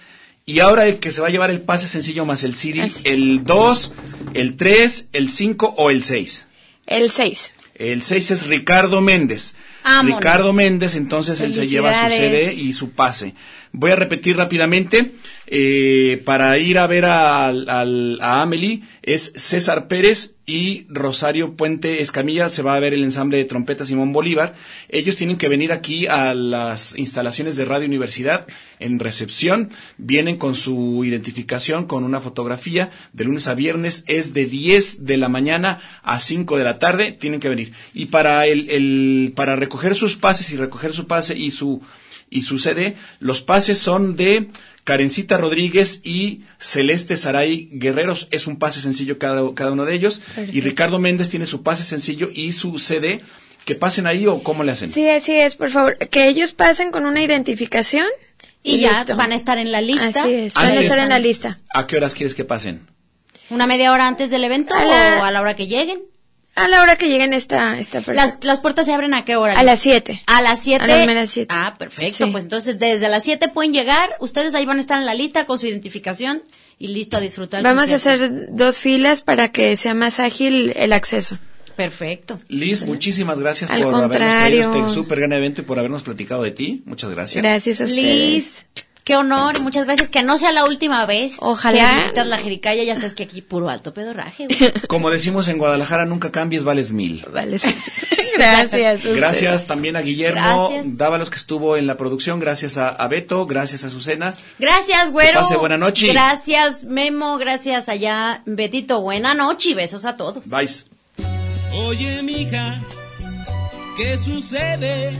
Speaker 2: Y ahora el que se va a llevar el pase sencillo más el CD, el 2, el 3, el 5 o el 6.
Speaker 5: El seis.
Speaker 2: El 6 es Ricardo Méndez.
Speaker 5: Vámonos.
Speaker 2: Ricardo Méndez, entonces él se lleva su. CD y su pase. Voy a repetir rápidamente. eh, para ir a ver a, al- a Amelie es César Pérez y Rosario Puente Escamilla. Se va a ver el ensamble de trompeta Simón Bolívar. Ellos tienen que venir aquí a las instalaciones de Radio Universidad en recepción. Vienen con su identificación, con una fotografía. De lunes a viernes es de 10 de la mañana a 5 de la tarde. Tienen que venir. Y para el, el- para recoger sus pases y recoger su pase y su, y su CD, los pases son de Karencita Rodríguez y Celeste Saray Guerreros. Es un pase sencillo cada, cada uno de ellos. Y. Ricardo Méndez tiene su pase sencillo y su CD. ¿Que pasen ahí o cómo le hacen?
Speaker 5: Sí, así es, por favor. Que ellos pasen con una identificación.
Speaker 3: Y ya
Speaker 5: listo.
Speaker 3: van a estar en la lista.
Speaker 5: Así es, van a estar en la lista.
Speaker 2: ¿A qué horas quieres que pasen?
Speaker 3: ¿Una media hora antes del evento
Speaker 5: A la-
Speaker 3: o a la hora que lleguen?
Speaker 5: A la hora que lleguen esta, esta persona.
Speaker 3: Las, las puertas se abren a qué hora?
Speaker 5: A las 7.
Speaker 3: A las 7.
Speaker 5: A las meras siete.
Speaker 3: Ah, perfecto.
Speaker 5: Sí.
Speaker 3: Pues entonces desde las 7 pueden llegar. Ustedes ahí van a estar en la lista con su identificación y listo a disfrutar.
Speaker 5: Vamos a hacer dos filas para que sea más ágil el acceso.
Speaker 3: Perfecto.
Speaker 2: Liz, muchísimas gracias
Speaker 5: Al
Speaker 2: por habernos traído este súper gran evento y por habernos platicado de ti. Muchas gracias.
Speaker 5: Gracias a ustedes.
Speaker 3: Qué honor y muchas gracias. Que no sea la última vez.
Speaker 5: Ojalá.
Speaker 3: Que visitas la Jericaya. Ya sabes que aquí puro alto pedorraje. güey.
Speaker 2: Como decimos en Guadalajara, nunca cambies, vales mil.
Speaker 5: Vale, sí. Gracias.
Speaker 2: Gracias también a Guillermo
Speaker 3: Gracias.
Speaker 2: Dávalos que estuvo en la producción, gracias a, a Beto, gracias a Susana.
Speaker 3: Gracias, güero.
Speaker 2: pase buena noche.
Speaker 3: Gracias, Memo. Gracias allá, Betito. Buena noche y besos a todos.
Speaker 2: Bye.
Speaker 15: Oye, mija, ¿qué sucede?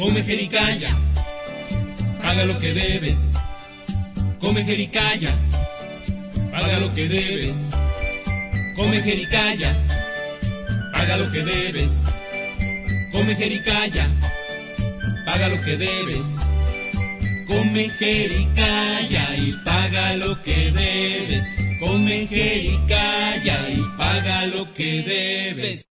Speaker 15: Come jericaya, paga lo que debes. Come jericaya, paga lo que debes. Come jericaya, paga lo que debes. Come jericaya, paga lo que debes. Come jericaya y paga lo que debes. Come jericaya y paga lo que debes.